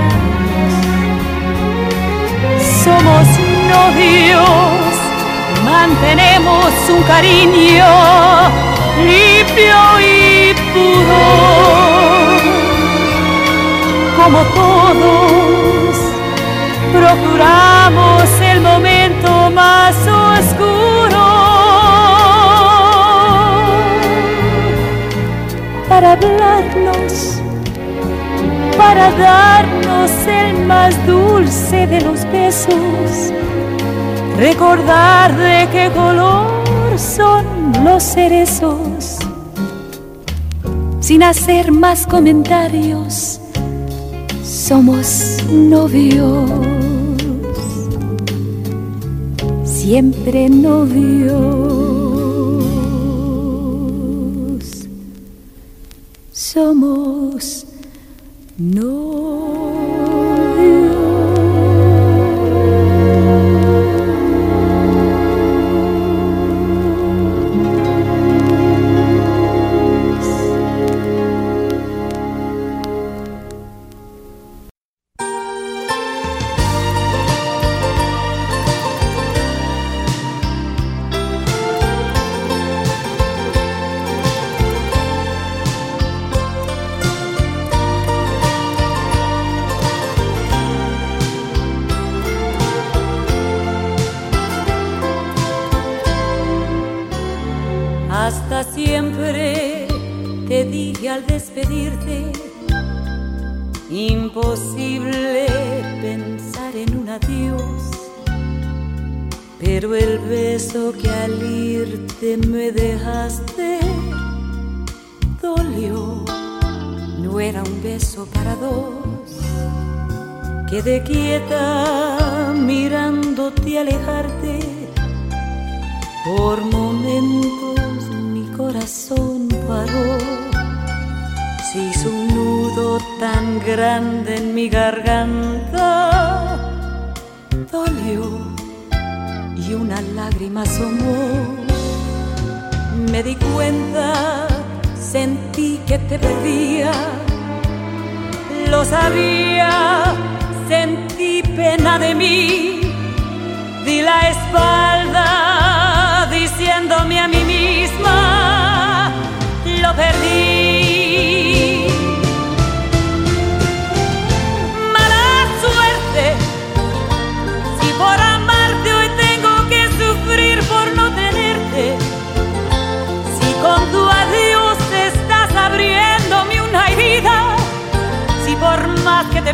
Somos novios, mantenemos un cariño limpio y puro. Como todos, procuramos el momento más oscuro para hablarnos para darnos el más dulce de los besos, recordar de qué color son los cerezos, sin hacer más comentarios, somos novios, siempre novios, somos lágrima asomó. Me di cuenta, sentí que te perdía. Lo sabía, sentí pena de mí. Di la espalda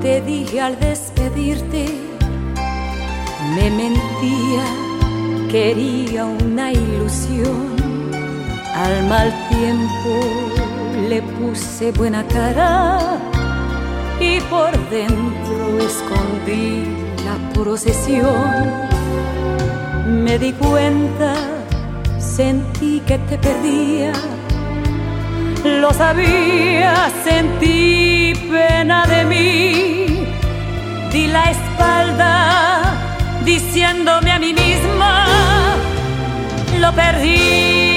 te dije al despedirte, me mentía, quería una ilusión. Al mal tiempo le puse buena cara y por dentro escondí la procesión. Me di cuenta, sentí que te perdía lo sabía, sentí pena de mí, di la espalda diciéndome a mí misma, lo perdí.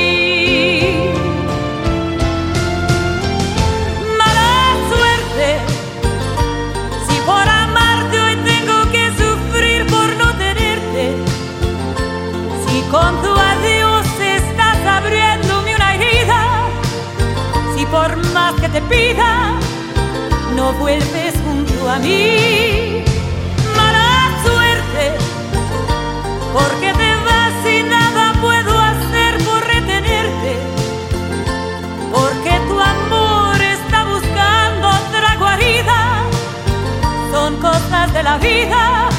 No vuelves junto a mí. Mala suerte, porque te vas y nada puedo hacer por retenerte. Porque tu amor está buscando otra guarida. Son cosas de la vida,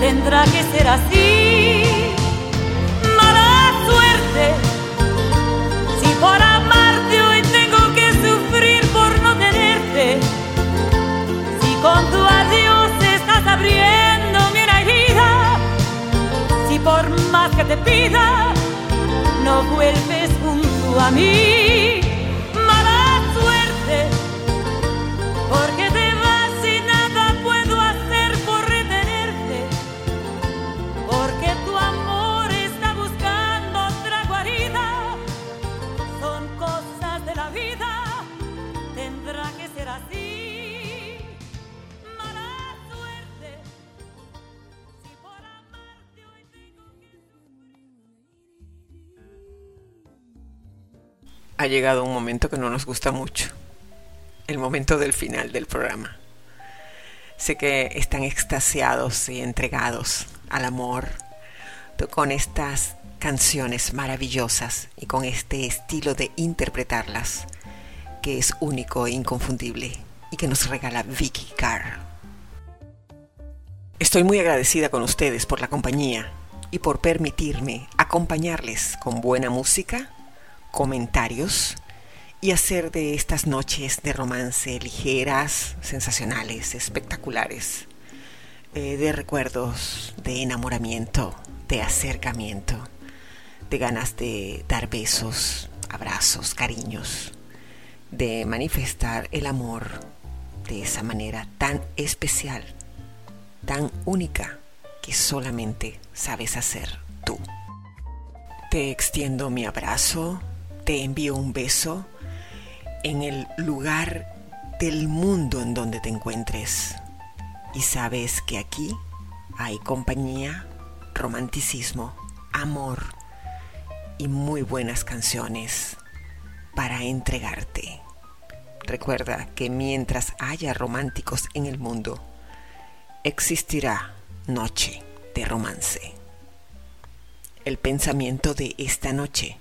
tendrá que ser así. No vuelves junto a mí. Ha llegado un momento que no nos gusta mucho. El momento del final del programa. Sé que están extasiados y entregados al amor con estas canciones maravillosas y con este estilo de interpretarlas que es único e inconfundible y que nos regala Vicky Carr. Estoy muy agradecida con ustedes por la compañía y por permitirme acompañarles con buena música, comentarios y hacer de estas noches de romance ligeras, sensacionales, espectaculares, eh, de recuerdos, de enamoramiento, de acercamiento, de ganas de dar besos, abrazos, cariños, de manifestar el amor de esa manera tan especial, tan única que solamente sabes hacer tú. Te extiendo mi abrazo, te envío un beso en el lugar del mundo en donde te encuentres y sabes que aquí hay compañía, romanticismo, amor y muy buenas canciones para entregarte. Recuerda que mientras haya románticos en el mundo, existirá noche de romance. El pensamiento de esta noche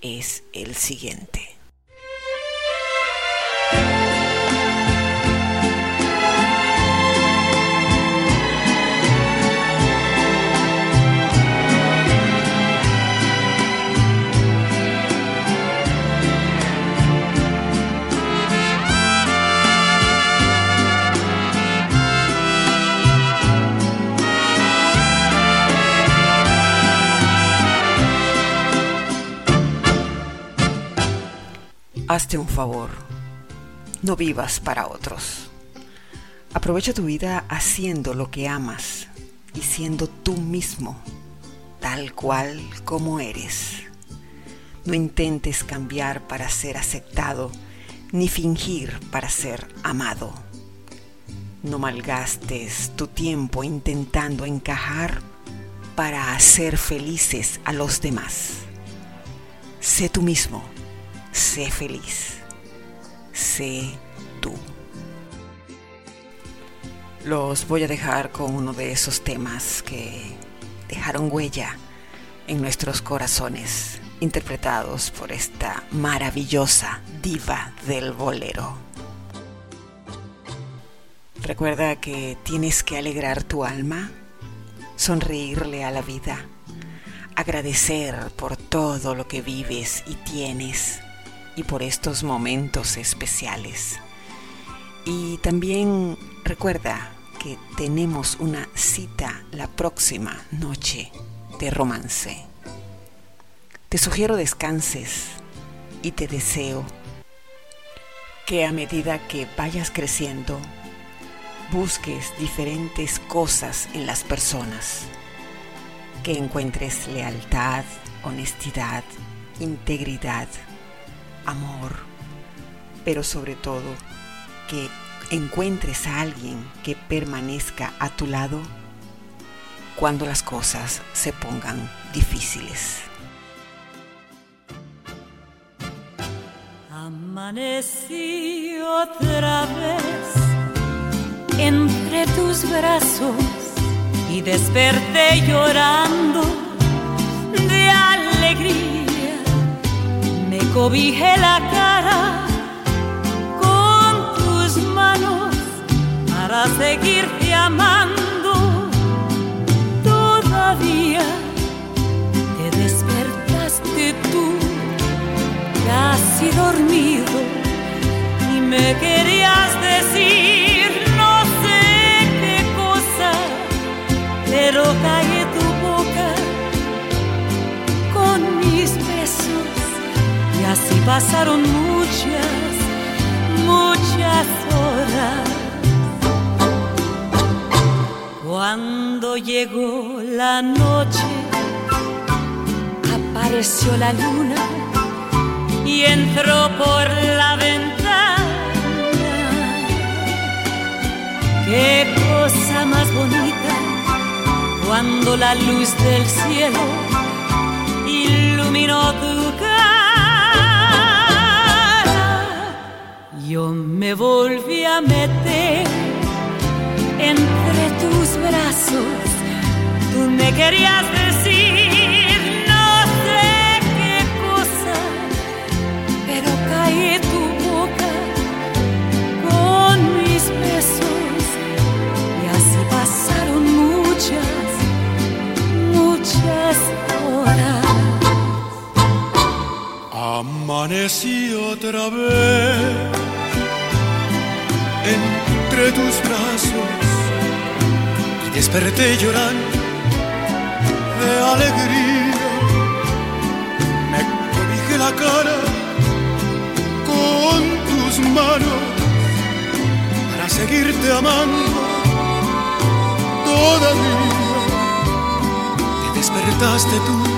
es el siguiente. Hazte un favor. No vivas para otros. Aprovecha tu vida haciendo lo que amas y siendo tú mismo, tal cual como eres. No intentes cambiar para ser aceptado, ni fingir para ser amado. No malgastes tu tiempo intentando encajar para hacer felices a los demás. Sé tú mismo sé feliz, sé tú. Los voy a dejar con uno de esos temas que dejaron huella en nuestros corazones, interpretados por esta maravillosa diva del bolero. Recuerda que tienes que alegrar tu alma, sonreírle a la vida, agradecer por todo lo que vives y tienes y por estos momentos especiales. Y también recuerda que tenemos una cita la próxima noche de romance. Te sugiero descanses y te deseo que a medida que vayas creciendo, busques diferentes cosas en las personas, que encuentres lealtad, honestidad, integridad, amor, pero sobre todo que encuentres a alguien que permanezca a tu lado cuando las cosas se pongan difíciles. Amanecí otra vez entre tus brazos y desperté llorando de alegría. Me cobijé la cara con tus manos para seguirte amando. Cielo iluminó tu cara. Yo me volví a meter entre tus brazos, tú me querías Amanecí otra vez entre tus brazos y desperté llorando de alegría. Me cobijé la cara con tus manos para seguirte amando todavía despertaste tú,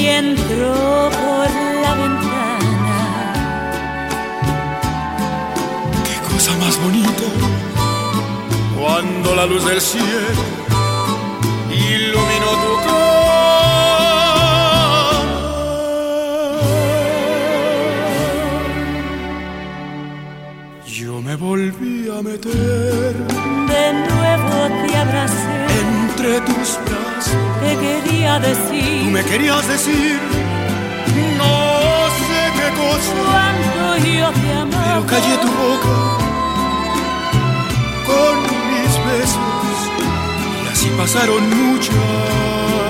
y entró por la ventana. Qué cosa más bonita cuando la luz del cielo iluminó tu cara. Yo me volví a meter. De nuevo te abracé. Te quería decir, tú me querías decir, no sé qué cosa. Cuánto yo te amaba. Pero callé tu boca con mis besos y así pasaron muchas.